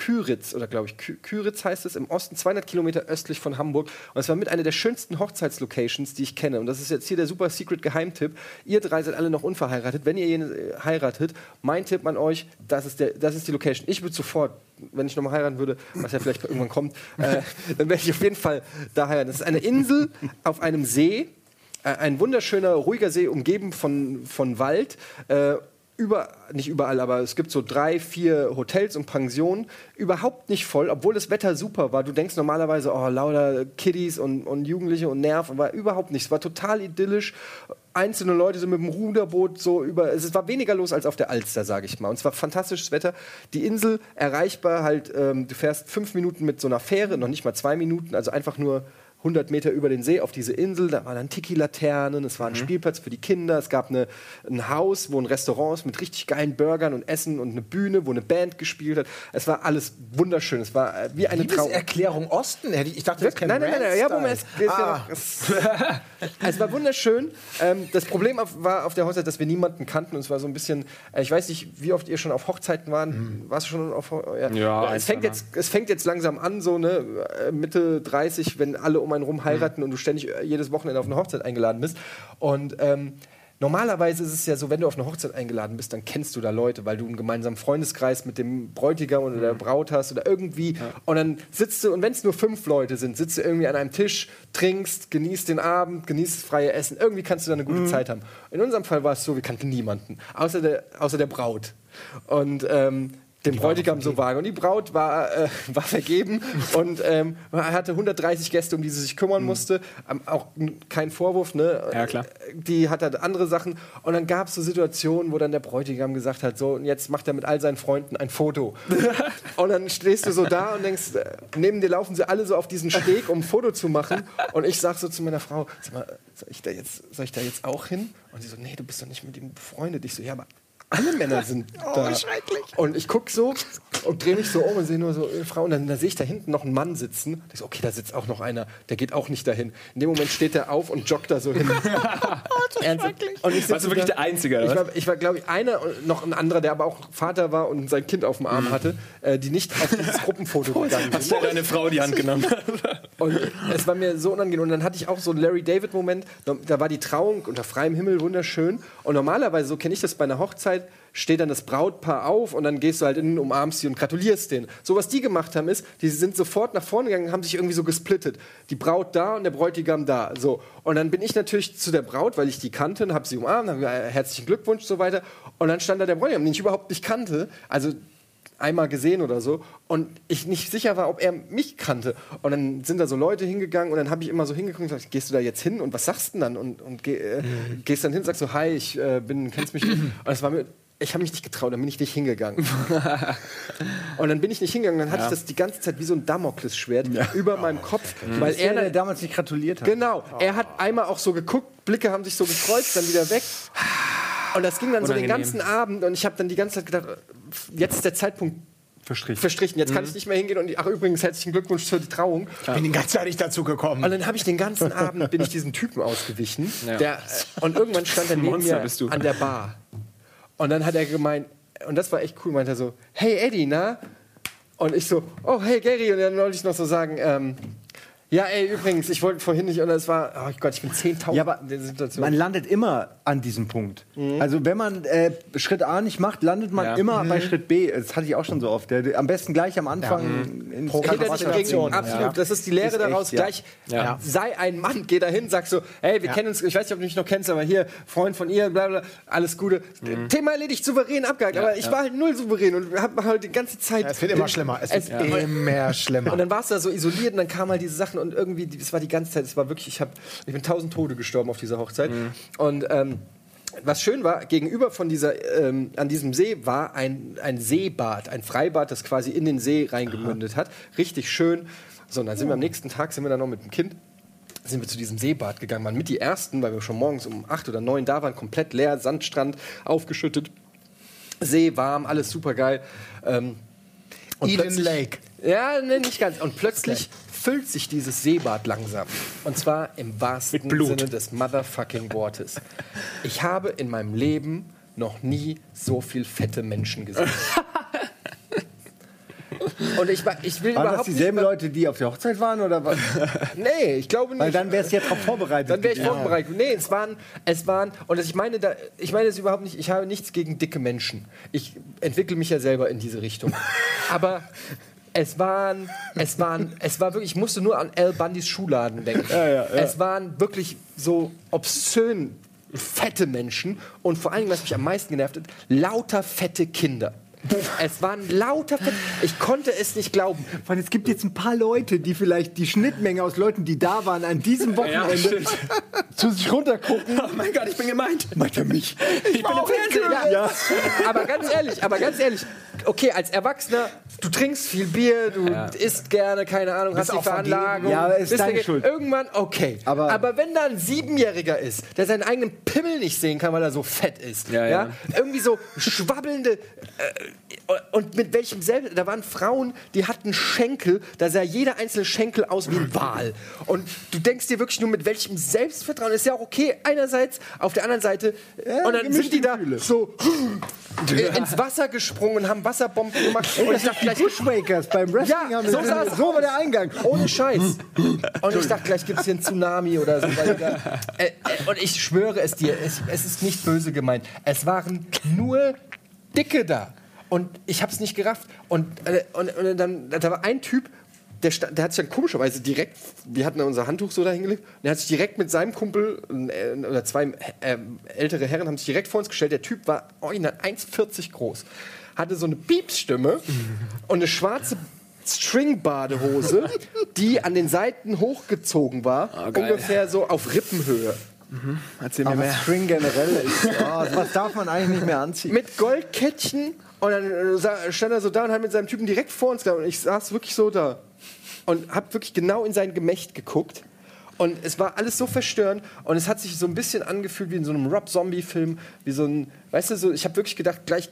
Speaker 1: Küritz, oder glaube ich, Kü Küritz heißt es, im Osten, 200 Kilometer östlich von Hamburg. Und es war mit einer der schönsten Hochzeitslocations, die ich kenne. Und das ist jetzt hier der super secret Geheimtipp. Ihr drei seid alle noch unverheiratet. Wenn ihr äh, heiratet, mein Tipp an euch, das ist, der, das ist die Location. Ich würde sofort, wenn ich nochmal heiraten würde, was ja vielleicht irgendwann kommt, äh, <laughs> dann werde ich auf jeden Fall da heiraten. Das ist eine Insel auf einem See. Äh, ein wunderschöner, ruhiger See, umgeben von, von Wald. Äh, über, nicht überall, aber es gibt so drei, vier Hotels und Pensionen, überhaupt nicht voll, obwohl das Wetter super war. Du denkst normalerweise, oh, lauter Kiddies und, und Jugendliche und Nerv, aber überhaupt nicht. Es war total idyllisch einzelne Leute so mit dem Ruderboot so über. Es war weniger los als auf der Alster, sage ich mal. Und es war fantastisches Wetter. Die Insel erreichbar halt, ähm, du fährst fünf Minuten mit so einer Fähre, noch nicht mal zwei Minuten, also einfach nur 100 Meter über den See auf diese Insel. Da waren dann Tiki-Laternen, es war ein Spielplatz für die Kinder, es gab eine, ein Haus, wo ein Restaurant ist mit richtig geilen Burgern und Essen und eine Bühne, wo eine Band gespielt hat. Es war alles wunderschön. Es war äh, wie eine Traum.
Speaker 4: Erklärung Osten? Ich dachte, das?
Speaker 1: Nein, nein, nein, nein, ja, Moment, es, ist ja noch, es, <laughs> es war wunderschön. Ähm, das Problem auf, war auf der Hochzeit, dass wir niemanden kannten und es war so ein bisschen, äh, ich weiß nicht, wie oft ihr schon auf Hochzeiten waren. Warst du schon auf Ho- ja.
Speaker 2: Ja, ein,
Speaker 1: es, fängt jetzt, es fängt jetzt langsam an, so ne, äh, Mitte 30, wenn alle um einen rum heiraten und du ständig äh, jedes Wochenende auf eine Hochzeit eingeladen bist. Und ähm, Normalerweise ist es ja so, wenn du auf eine Hochzeit eingeladen bist, dann kennst du da Leute, weil du einen gemeinsamen Freundeskreis mit dem Bräutigam oder der Braut hast oder irgendwie. Und dann sitzt du, und wenn es nur fünf Leute sind, sitzt du irgendwie an einem Tisch, trinkst, genießt den Abend, genießt das freie Essen. Irgendwie kannst du da eine gute Zeit haben. In unserem Fall war es so, wir kannten niemanden, außer der, außer der Braut. Und ähm, dem Bräutigam so wagen. Und die Braut war, äh, <laughs> war vergeben und ähm, hatte 130 Gäste, um die sie sich kümmern musste. Ähm, auch kein Vorwurf, ne?
Speaker 2: Ja, klar.
Speaker 1: Die hat halt andere Sachen. Und dann gab es so Situationen, wo dann der Bräutigam gesagt hat: So, und jetzt macht er mit all seinen Freunden ein Foto. <laughs> und dann stehst du so da und denkst, äh, neben dir laufen sie alle so auf diesen Steg, um ein Foto zu machen. Und ich sag so zu meiner Frau: Sag mal, soll ich da jetzt, soll ich da jetzt auch hin? Und sie so: Nee, du bist doch nicht mit ihm befreundet. Ich so: Ja, aber alle Männer sind <laughs> da.
Speaker 4: schrecklich.
Speaker 1: Und ich guck so und drehe mich so um und sehe nur so eine Frau. Und dann da sehe ich da hinten noch einen Mann sitzen. Und ich so, okay, da sitzt auch noch einer. Der geht auch nicht dahin. In dem Moment steht er auf und joggt da so hin. <laughs> Ernsthaft. Und ich
Speaker 2: Warst du wirklich
Speaker 1: da-
Speaker 2: der Einzige, oder
Speaker 1: Ich war, ich war glaube ich, einer und noch ein anderer, der aber auch Vater war und sein Kind auf dem Arm hatte, äh, die nicht auf dieses <laughs> Gruppenfoto gegangen
Speaker 2: Hast
Speaker 1: sind.
Speaker 2: du deine Frau die Hand genommen?
Speaker 1: Und es war mir so unangenehm. Und dann hatte ich auch so einen Larry David-Moment. Da war die Trauung unter freiem Himmel wunderschön. Und normalerweise, so kenne ich das bei einer Hochzeit, steht dann das Brautpaar auf und dann gehst du halt in, umarmst sie und gratulierst denen. So was die gemacht haben ist, die sind sofort nach vorne gegangen, haben sich irgendwie so gesplittet. Die Braut da und der Bräutigam da. So. Und dann bin ich natürlich zu der Braut, weil ich die kannte, und habe sie umarmt, habe gesagt, äh, herzlichen Glückwunsch so weiter. Und dann stand da der Bräutigam, den ich überhaupt nicht kannte. Also einmal gesehen oder so und ich nicht sicher war, ob er mich kannte. Und dann sind da so Leute hingegangen und dann habe ich immer so hingeguckt und gesagt, gehst du da jetzt hin und was sagst du denn dann? Und, und geh, äh, gehst dann hin und sagst so, hi, ich äh, bin, kennst mich nicht. Und das war mir, ich habe mich nicht getraut, dann bin ich nicht hingegangen. <laughs> und dann bin ich nicht hingegangen, dann hatte ich das die ganze Zeit wie so ein Damoklesschwert über meinem Kopf, weil
Speaker 3: Er, der
Speaker 1: dann,
Speaker 3: damals nicht gratuliert hat.
Speaker 1: Genau, er hat einmal auch so geguckt, Blicke haben sich so gekreuzt, dann wieder weg. Und das ging dann so den
Speaker 2: Unangenehm.
Speaker 1: ganzen Abend und ich habe dann die ganze Zeit gedacht, jetzt ist der Zeitpunkt
Speaker 3: Verstrichen.
Speaker 1: verstrichen. Jetzt kann ich nicht mehr hingehen und ach übrigens herzlichen Glückwunsch zur Trauung.
Speaker 4: Ich bin ganz Zeit nicht dazu gekommen.
Speaker 1: Und dann habe ich den ganzen Abend bin ich diesem Typen ausgewichen. <laughs>
Speaker 2: Ja.
Speaker 1: Der, äh, und irgendwann stand er <laughs> neben
Speaker 2: Monster
Speaker 1: mir an der Bar. Und dann hat er gemeint, und das war echt cool, meinte er so, hey Eddie, na? Und ich so, oh hey Gary. Und dann wollte ich noch so sagen, ähm, ja ey, übrigens, ich wollte vorhin nicht, und es war, oh Gott, ich bin 10.000
Speaker 3: Ja, aber
Speaker 1: in der Situation.
Speaker 3: Man landet immer an diesem Punkt. Also wenn man äh, Schritt A nicht macht, landet man
Speaker 2: Ja.
Speaker 3: immer bei Schritt B. Das hatte ich auch schon so oft. Am besten gleich am Anfang
Speaker 1: gegen,
Speaker 3: ziehen.
Speaker 1: absolut.
Speaker 3: Ja.
Speaker 1: Das ist die Lehre
Speaker 3: Ist echt,
Speaker 1: daraus.
Speaker 3: ja.
Speaker 1: Gleich
Speaker 2: Ja.
Speaker 1: sei ein Mann, geh dahin, sag so, hey, wir kennen uns, ich weiß nicht, ob du mich noch kennst, aber hier, Freund von ihr, bla bla, alles Gute. Thema erledigt, souverän abgehakt. aber ich war halt null souverän und hab halt die ganze Zeit.
Speaker 4: es wird immer schlimmer. Es wird
Speaker 1: Es-
Speaker 4: immer schlimmer.
Speaker 1: Und dann war es da so isoliert und dann kamen halt diese Sachen und irgendwie, es war die ganze Zeit, es war wirklich, ich, hab, ich bin tausend Tode gestorben auf dieser Hochzeit. Und ähm, was schön war, gegenüber von dieser, ähm, an diesem See war ein, ein Seebad, ein Freibad, das quasi in den See reingemündet hat. Richtig schön. So, und dann sind wir am nächsten Tag, sind wir dann noch mit dem Kind sind wir zu diesem Seebad gegangen, waren mit die ersten, weil wir schon morgens um acht oder neun da waren, komplett leer, Sandstrand aufgeschüttet, See warm, alles super geil. Ähm, und
Speaker 4: Eden Lake.
Speaker 1: Ja, ne, nicht ganz. Und plötzlich füllt sich dieses Seebad langsam. Und zwar im wahrsten. Sinne des motherfucking Wortes. Ich habe in meinem Leben noch nie so viel fette Menschen gesehen. <laughs> Und ich, ich will
Speaker 3: Waren das
Speaker 1: überhaupt
Speaker 3: dieselben
Speaker 1: nicht. mal-
Speaker 3: Leute, die auf der Hochzeit waren? Oder was?
Speaker 1: Nee, ich glaube nicht.
Speaker 3: Weil dann wärst du ja darauf vorbereitet.
Speaker 1: Dann wäre ich
Speaker 3: gewesen.
Speaker 1: vorbereitet. Nee, es waren, es waren, und das, ich meine, da, ich meine es überhaupt nicht, ich habe nichts gegen dicke Menschen. Ich entwickle mich ja selber in diese Richtung. <laughs> Aber es waren, es waren, es war wirklich, ich musste nur an Al Bundys Schuhladen denken. Es waren wirklich so obszön fette Menschen und vor allem, was mich am meisten genervt hat, lauter fette Kinder. Es waren lauter Fett. Ich konnte es nicht glauben.
Speaker 3: Weil es gibt jetzt ein paar Leute, die vielleicht die Schnittmenge aus Leuten, die da waren, an diesem Wochenende
Speaker 2: stimmt. <laughs>
Speaker 3: zu sich runtergucken.
Speaker 2: Oh mein Gott, ich bin gemeint.
Speaker 3: Meint er mich?
Speaker 2: Ich bin im Fernsehen.
Speaker 1: Ja. Aber ganz ehrlich, aber ganz ehrlich, okay, als Erwachsener, du trinkst viel Bier, du isst gerne, keine Ahnung, hast die. Veranlagung.
Speaker 3: Ja, ist
Speaker 1: bist
Speaker 3: deine Schuld.
Speaker 1: Irgendwann, okay.
Speaker 3: Aber-
Speaker 1: Aber, wenn da ein Siebenjähriger ist, der seinen eigenen Pimmel nicht sehen kann, weil er so fett ist,
Speaker 2: Ja,
Speaker 1: ja,
Speaker 2: ja.
Speaker 1: irgendwie so schwabbelnde, äh, und mit welchem selbst, da waren Frauen, die hatten Schenkel, da sah jeder einzelne Schenkel aus wie ein Wal. Und du denkst dir wirklich nur, mit welchem Selbstvertrauen, ist ja auch okay, einerseits, auf der anderen Seite, und dann sind die da so äh, ins Wasser gesprungen und haben Wasserbomben gemacht. Und ich dachte,
Speaker 3: Die
Speaker 1: gleich
Speaker 3: Bushwakers beim Wrestling
Speaker 1: Ja,
Speaker 3: haben
Speaker 1: so sah
Speaker 3: so war der Eingang.
Speaker 1: ohne Scheiß. Und ich dachte, gleich gibt es hier einen Tsunami oder so. Äh, äh, und ich schwöre es dir, es, es ist nicht böse gemeint. Es waren nur Dicke da. Und ich habe es nicht gerafft. Und, äh, und, und dann, da war ein Typ, der, der hat sich dann komischerweise direkt, wir hatten da unser Handtuch so da hingelegt, und der hat sich direkt mit seinem Kumpel, äh, oder zwei äh, ältere Herren, haben sich direkt vor uns gestellt. Der Typ war original 1,40 groß, hatte so eine Piepsstimme und eine schwarze String-Badehose, die an den Seiten hochgezogen war,
Speaker 2: geil.
Speaker 1: ungefähr so auf Rippenhöhe.
Speaker 2: Erzähl mir
Speaker 3: Aber
Speaker 2: mehr.
Speaker 3: String generell ist, <laughs> oh, was darf man eigentlich nicht mehr anziehen?
Speaker 1: Mit Goldkettchen und dann äh, stand er so da und hat mit seinem Typen direkt vor uns da und ich saß wirklich so da und hab wirklich genau in sein Gemächt geguckt. Und es war alles so verstörend und es hat sich so ein bisschen angefühlt wie in so einem Rob-Zombie-Film, wie so ein, weißt du, so, ich habe wirklich gedacht, gleich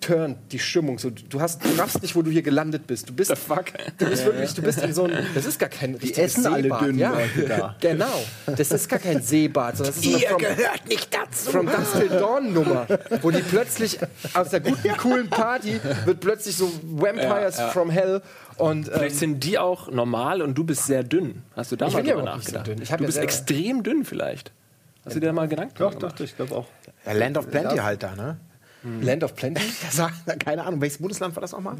Speaker 1: turnt die Stimmung so. Du hast, du raffst nicht, wo du hier gelandet bist. Du bist,
Speaker 2: The fuck?
Speaker 1: du bist wirklich, du bist in so einem, das ist gar kein richtiges
Speaker 3: essen alle
Speaker 1: Seebad.
Speaker 3: dünn
Speaker 1: ja.
Speaker 3: Leute da. <laughs>
Speaker 1: Genau. Das ist gar kein Seebad, sondern das ist so eine From,
Speaker 4: gehört nicht dazu.
Speaker 1: From Dusk Till Dawn Nummer, wo die plötzlich aus der guten, coolen Party wird plötzlich so Vampires
Speaker 2: Ja, ja.
Speaker 1: from Hell und ähm,
Speaker 2: Vielleicht sind die auch normal und du bist sehr dünn. Hast du da
Speaker 1: Ich
Speaker 2: mal
Speaker 1: bin ja
Speaker 2: drüber
Speaker 1: überhaupt nicht so
Speaker 2: nachgedacht?
Speaker 1: dünn. Ich hab
Speaker 2: du
Speaker 1: ja
Speaker 2: bist extrem dünn vielleicht. Hast du dir da mal Gedanken
Speaker 3: Doch,
Speaker 2: gemacht?
Speaker 3: doch, ich glaube auch.
Speaker 4: Ja, Land of Plenty halt da, ne?
Speaker 1: Land of Plenty. <laughs>
Speaker 4: Keine Ahnung, welches Bundesland war das nochmal?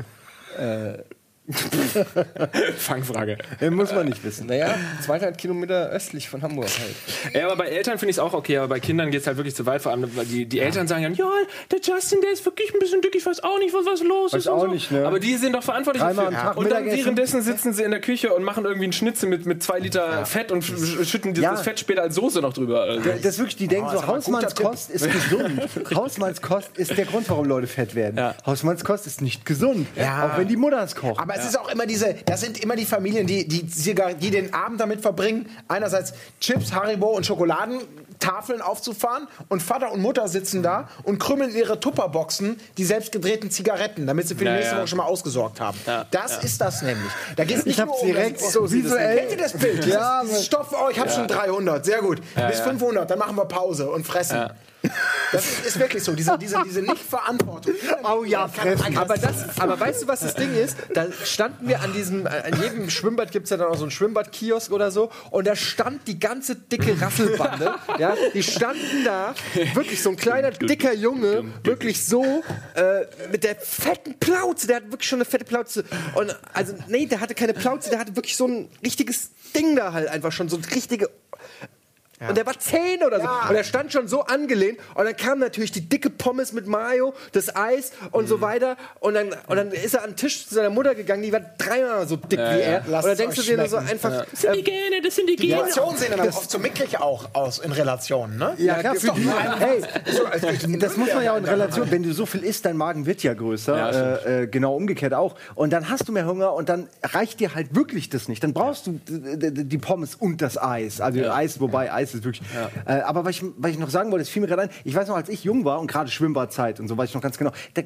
Speaker 4: <laughs>
Speaker 2: Fangfrage.
Speaker 3: Muss man nicht wissen.
Speaker 1: Naja, 200 Kilometer östlich von Hamburg halt.
Speaker 2: Ja, aber bei Eltern finde ich es auch okay, aber bei Kindern geht es halt wirklich zu weit. Vor allem, weil die, die Eltern sagen dann, ja, der Justin, der ist wirklich ein bisschen dick, ich weiß auch nicht, was, was los
Speaker 3: Weiß
Speaker 2: ist. und
Speaker 3: auch
Speaker 2: so.
Speaker 3: nicht, ne?
Speaker 2: Aber die sind doch verantwortlich
Speaker 3: Dreimal
Speaker 2: dafür.
Speaker 3: Tag
Speaker 2: und dann
Speaker 3: Mittagessen.
Speaker 2: währenddessen sitzen sie in der Küche und machen irgendwie einen Schnitzel mit, mit zwei Liter Fett und sch- schütten dieses
Speaker 3: Ja.
Speaker 2: Fett später als Soße noch drüber. Also.
Speaker 3: Das ist wirklich, die denken so,
Speaker 4: ein guter
Speaker 3: Hausmannskost ist gesund. <laughs> Hausmannskost ist der Grund, warum Leute fett werden.
Speaker 2: Ja.
Speaker 3: Hausmannskost ist nicht gesund.
Speaker 4: Ja.
Speaker 3: Auch wenn die Mutter es kocht.
Speaker 4: Aber es ist auch immer diese, das sind immer die Familien, die, die, die den Abend damit verbringen, einerseits Chips, Haribo und Schokoladentafeln aufzufahren und Vater und Mutter sitzen da und krümmeln in ihre Tupperboxen die selbstgedrehten Zigaretten, damit sie für die
Speaker 2: Ja,
Speaker 4: nächste
Speaker 2: ja.
Speaker 4: Woche schon mal ausgesorgt haben.
Speaker 2: Ja,
Speaker 4: Das ist das nämlich. Da geht es nicht nur um
Speaker 3: direkt
Speaker 4: das,
Speaker 3: so visuell-
Speaker 4: Kennt ihr das Bild?
Speaker 3: Ja,
Speaker 4: Stoff, oh, ich habe schon 300, sehr gut. Bis 500, dann machen wir Pause und fressen. Das ist, ist wirklich so, diese, diese, diese Nicht-Verantwortung. <laughs>
Speaker 3: Oh ja, fressen.
Speaker 1: Aber, das, aber weißt du, was das Ding ist? Da standen wir an diesem, äh, an jedem Schwimmbad gibt es ja dann auch so einen Schwimmbadkiosk oder so. Und da stand die ganze dicke Rasselbande. <laughs> ja, die standen da, wirklich so ein kleiner, dicker Junge, wirklich so, äh, mit der fetten Plauze. Der hat wirklich schon eine fette Plauze. Und, also, nee, der hatte keine Plauze, der hatte wirklich so ein richtiges Ding da halt einfach schon. So ein richtige. Und der war 10 oder so.
Speaker 4: Ja.
Speaker 1: Und er stand schon so angelehnt. Und dann kam natürlich die dicke Pommes mit Mayo, das Eis und
Speaker 2: Mhm.
Speaker 1: so weiter. Und dann, und dann ist er an den Tisch zu seiner Mutter gegangen, die war dreimal so dick wie er.
Speaker 4: Lasst
Speaker 1: und da
Speaker 4: es
Speaker 1: denkst du dir so einfach.
Speaker 2: Das sind die
Speaker 1: äh,
Speaker 2: Gene, das sind die
Speaker 4: Die
Speaker 2: Gene.
Speaker 4: Relationen sehen dann oft so mickrig auch aus in Relationen, ne?
Speaker 3: Ja, klar, für
Speaker 4: doch
Speaker 3: die,
Speaker 4: nur ein-
Speaker 3: hey,
Speaker 4: So, als durch den
Speaker 3: das muss man ja auch in Relation, wenn du so viel isst, dein Magen wird ja größer,
Speaker 2: Ja,
Speaker 3: äh, äh, genau umgekehrt auch. Und dann hast du mehr Hunger und dann reicht dir halt wirklich das nicht. Dann brauchst du die Pommes und das Eis. Also Eis, wobei Eis ist wirklich. Äh, aber was ich, was ich noch sagen wollte, es fiel mir gerade ein, ich weiß noch, als ich jung war und gerade Schwimmbadzeit und so weiß ich noch ganz genau, da,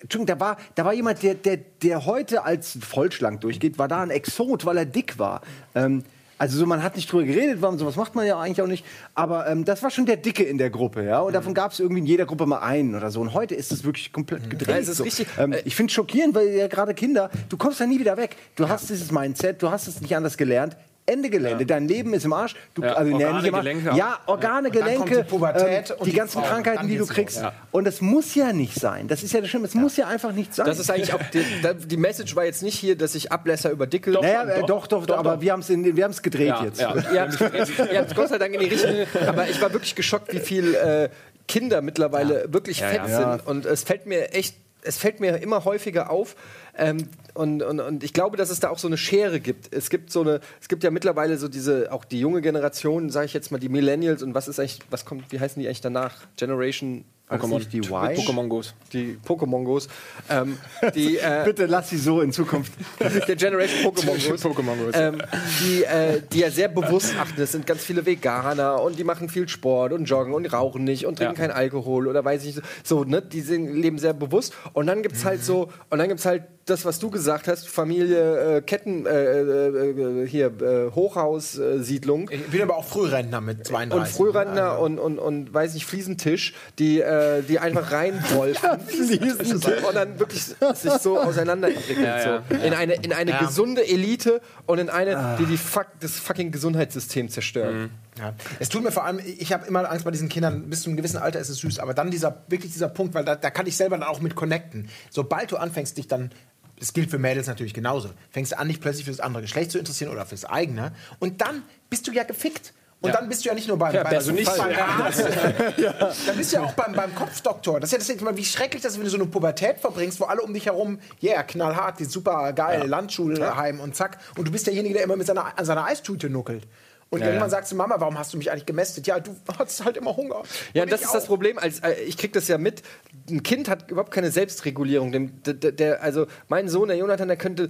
Speaker 3: Entschuldigung, da war, da war jemand, der, der, der heute als vollschlank durchgeht, war da ein Exot, weil er dick war. Ähm, also so, man hat nicht drüber geredet, warum sowas macht man ja eigentlich auch nicht. Aber ähm, das war schon der Dicke in der Gruppe, ja. Und davon gab es irgendwie in jeder Gruppe mal einen oder so. Und heute ist es wirklich komplett gedreht.
Speaker 1: Ja, es ist
Speaker 3: so.
Speaker 1: richtig.
Speaker 3: Ähm, ich finde es schockierend, weil ja gerade Kinder, du kommst da nie wieder weg. Du hast dieses Mindset, du hast es nicht anders gelernt. Ende Gelände. Dein Leben ist im Arsch. Du,
Speaker 2: Ja,
Speaker 3: also,
Speaker 2: Organe,
Speaker 3: nicht im Arsch.
Speaker 2: Gelenke.
Speaker 3: Ja, Organe, Gelenke,
Speaker 4: die Pubertät
Speaker 3: ähm, die
Speaker 4: die
Speaker 3: ganzen
Speaker 4: Frauen.
Speaker 3: Krankheiten, die du kriegst.
Speaker 4: ja.
Speaker 3: Und das muss ja nicht sein. Das ist ja das Schlimme. Es muss ja einfach nicht sein.
Speaker 1: das ist eigentlich auch die, die Message war jetzt nicht hier, dass ich Ablässer über Dicke.
Speaker 3: naja, äh, doch, doch, doch, aber <laughs> wir haben es gedreht
Speaker 2: Ja,
Speaker 3: jetzt.
Speaker 2: ja.
Speaker 1: Ihr habt, habt Gott sei Dank in die Richtung. Aber ich war wirklich geschockt, wie viel äh, Kinder mittlerweile wirklich fett
Speaker 3: Ja.
Speaker 1: sind. Und es fällt mir echt es fällt mir immer häufiger auf. Ähm, und, und, und ich glaube, dass es da auch so eine Schere gibt. Es gibt so eine, es gibt ja mittlerweile so diese, auch die junge Generation, sage ich jetzt mal, die Millennials und was ist eigentlich, was kommt, wie heißen die eigentlich danach? Generation
Speaker 3: Pokémon. Die Y?
Speaker 2: Pokémon Goes.
Speaker 1: die Pokémon-Gos. Ähm, die, <laughs> äh,
Speaker 3: Bitte lass sie so in Zukunft.
Speaker 1: der Generation Pokémon-Gos. <laughs>
Speaker 2: Pokémon-Gos.
Speaker 1: ähm, die, äh, die ja sehr bewusst achten. Es sind ganz viele Veganer und die machen viel Sport und joggen und rauchen nicht und trinken
Speaker 2: Ja.
Speaker 1: kein Alkohol oder weiß ich nicht. So, ne? Die sind, leben sehr bewusst. Und dann gibt's halt so, und dann gibt's halt das, was du gesagt hast, Familie, äh, Ketten, äh, äh, äh, hier, äh, Hochhaussiedlung.
Speaker 4: Ich bin aber auch Frührentner mit 32.
Speaker 1: Und Frührentner und, und, und weiß nicht, Fliesentisch, die, äh, die einfach reinwolfen <laughs> und dann wirklich sich so auseinanderentwickeln.
Speaker 2: Ja,
Speaker 1: so. In eine, in eine
Speaker 4: Ja.
Speaker 1: gesunde Elite und in eine, die, die fuck, das fucking Gesundheitssystem zerstört.
Speaker 4: Ja. Es tut mir vor allem, ich habe immer Angst bei diesen Kindern, bis zu einem gewissen Alter ist es süß, aber dann dieser, wirklich dieser Punkt, weil da, da kann ich selber dann auch mit connecten. Sobald du anfängst, dich dann, das gilt für Mädels natürlich genauso, fängst du an, dich plötzlich für das andere Geschlecht zu interessieren oder fürs eigene und dann bist du ja gefickt. Und
Speaker 2: Ja.
Speaker 4: dann bist du ja nicht nur beim,
Speaker 2: Ja,
Speaker 4: beim,
Speaker 2: also nicht
Speaker 4: beim. Arzt. <laughs> Dann bist du ja auch beim, beim Kopfdoktor. Das ist ja das, ist, wie schrecklich das ist, wenn du so eine Pubertät verbringst, wo alle um dich herum, yeah, knallhart, die super geil, Landschulheim und zack. Und du bist derjenige, der immer mit seiner, an seiner Eistüte nuckelt. Und irgendwann
Speaker 2: ja.
Speaker 4: sagst du, Mama, warum hast du mich eigentlich gemästet? Ja, du hattest halt immer Hunger.
Speaker 1: Ja,
Speaker 4: Und
Speaker 1: das ist das
Speaker 4: auch.
Speaker 1: Problem. Als, äh, ich krieg das ja mit. Ein Kind hat überhaupt keine Selbstregulierung. Dem, der, der- also mein Sohn, der Jonathan, der könnte,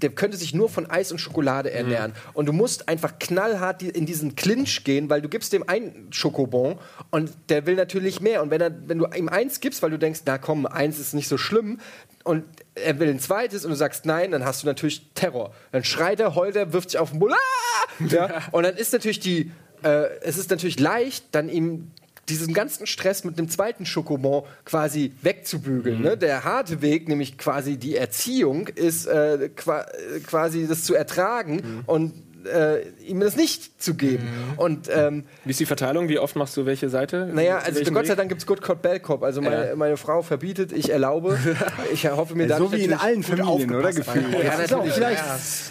Speaker 1: der könnte sich nur von Eis und Schokolade ernähren. Und du musst einfach knallhart in diesen Clinch gehen, weil du gibst dem ein Schokobon und der will natürlich mehr. Und wenn, er, wenn du ihm eins gibst, weil du denkst, na komm, eins ist nicht so schlimm, und er will ein zweites und du sagst nein, dann hast du natürlich Terror. Dann schreit er, heult er, wirft sich auf den Bull. Ah! Ja? Und dann ist natürlich die, äh, es ist natürlich leicht, dann ihm diesen ganzen Stress mit einem zweiten Schokobon quasi wegzubügeln. Ne? Der harte Weg, nämlich quasi die Erziehung, ist äh, qua quasi das zu ertragen und äh, ihm das nicht zu geben. Und ähm,
Speaker 2: Wie ist die Verteilung? Wie oft machst du welche Seite?
Speaker 1: naja, also Gott sei? Dank gibt es Good Cop, Bad Cop. Also meine,
Speaker 2: Ja.
Speaker 1: meine Frau verbietet, ich erlaube. <laughs> Ich hoffe mir dadurch
Speaker 3: so wie in allen Familien, oder? Gefühlt.
Speaker 1: Ja,
Speaker 3: Das ist auch
Speaker 1: natürlich.
Speaker 3: vielleicht,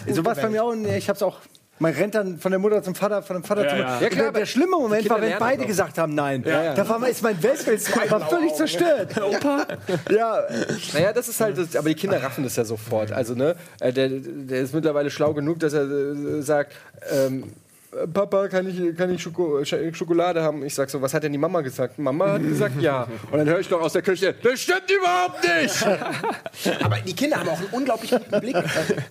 Speaker 4: Ja,
Speaker 3: so was bei mir auch, ich hab's auch. Man rennt dann von der Mutter zum Vater, von dem Vater
Speaker 2: Ja,
Speaker 3: zum
Speaker 2: ja.
Speaker 3: Mutter.
Speaker 1: Ja, klar,
Speaker 3: der,
Speaker 1: aber
Speaker 3: der schlimme Moment
Speaker 1: Kinder
Speaker 3: war, wenn beide gesagt haben Nein.
Speaker 1: ja.
Speaker 3: Da war ist mein Weltbild war völlig zerstört. <laughs> Opa? Ja,
Speaker 1: Naja, das ist halt, das, aber die Kinder raffen das ja sofort. Also, ne, äh, der, der ist mittlerweile schlau genug, dass er äh, sagt, ähm, äh, Papa, kann ich, kann ich Schoko Sch- Schokolade haben? Ich sag so, was hat denn die Mama gesagt? Mama hat gesagt, ja. <laughs> Und dann höre ich noch aus der Küche, das stimmt überhaupt nicht! <laughs>
Speaker 4: Aber die Kinder haben auch einen unglaublich guten Blick.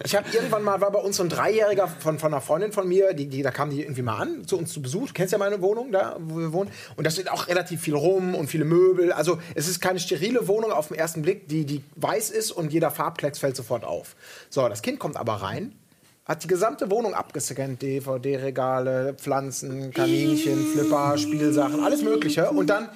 Speaker 4: Ich habe irgendwann mal, war bei uns so ein Dreijähriger von, von einer Freundin von mir, die, die, da kam die irgendwie mal an, zu uns zu Besuch. Du kennst ja meine Wohnung da, wo wir wohnen. Und da steht auch relativ viel rum und viele Möbel. Also es ist keine sterile Wohnung auf den ersten Blick, die, die weiß ist und jeder Farbklecks fällt sofort auf. So, das Kind kommt aber rein, hat die gesamte Wohnung abgescannt, DVD-Regale, Pflanzen, Kaninchen, Flipper, Spielsachen, alles mögliche. Und dann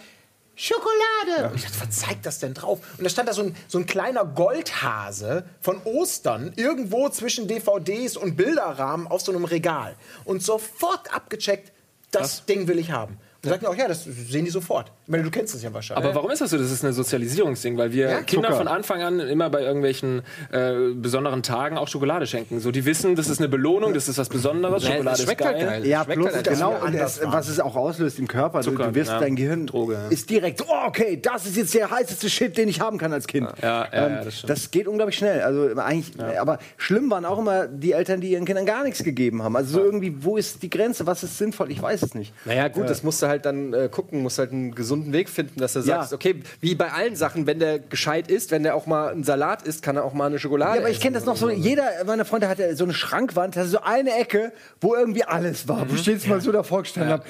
Speaker 4: Schokolade! Und ich dachte, was zeigt das denn drauf? Und da stand da so ein, so ein kleiner Goldhase von Ostern irgendwo zwischen DVDs und Bilderrahmen auf so einem Regal. Und sofort abgecheckt, das Ding will ich haben. Und sagt mir auch, ja, das sehen die sofort. Ich meine, du kennst das ja wahrscheinlich.
Speaker 2: Aber warum ist das so? Das ist ein Sozialisierungsding, weil wir
Speaker 4: Ja,
Speaker 2: Kinder von Anfang an immer bei irgendwelchen äh, besonderen Tagen auch Schokolade schenken. So, die wissen, das ist eine Belohnung, das ist was Besonderes,
Speaker 1: Nee,
Speaker 2: Schokolade
Speaker 1: es schmeckt
Speaker 2: ist
Speaker 1: halt
Speaker 2: geil.
Speaker 1: geil.
Speaker 3: Ja,
Speaker 1: Schmeckt
Speaker 3: plus
Speaker 1: halt
Speaker 3: genau, und es,
Speaker 4: waren.
Speaker 3: was es auch auslöst im Körper. Du,
Speaker 2: Zucker,
Speaker 3: du wirst,
Speaker 2: ja.
Speaker 3: dein Gehirn
Speaker 2: Droge, ja.
Speaker 3: ist direkt oh, okay, das ist jetzt der heißeste Shit, den ich haben kann als Kind.
Speaker 2: Ja, ja, ja, das stimmt.
Speaker 3: das geht unglaublich schnell. Also eigentlich, aber schlimm waren auch immer die Eltern, die ihren Kindern gar nichts gegeben haben. Also so irgendwie, wo ist die Grenze? Was ist sinnvoll? Ich weiß es nicht.
Speaker 1: Naja, gut, das musst du halt dann äh, gucken, musst halt einen gesunden Weg finden, dass du
Speaker 3: Ja.
Speaker 1: sagst, okay, wie bei allen Sachen, wenn der gescheit ist, wenn der auch mal einen Salat isst, kann er auch mal eine Schokolade
Speaker 3: Ja, aber ich kenne das noch so. Jeder meiner Freunde hatte so eine Schrankwand, hatte so eine Ecke, wo irgendwie alles war, wo ich jedes Mal so davor gestanden habe.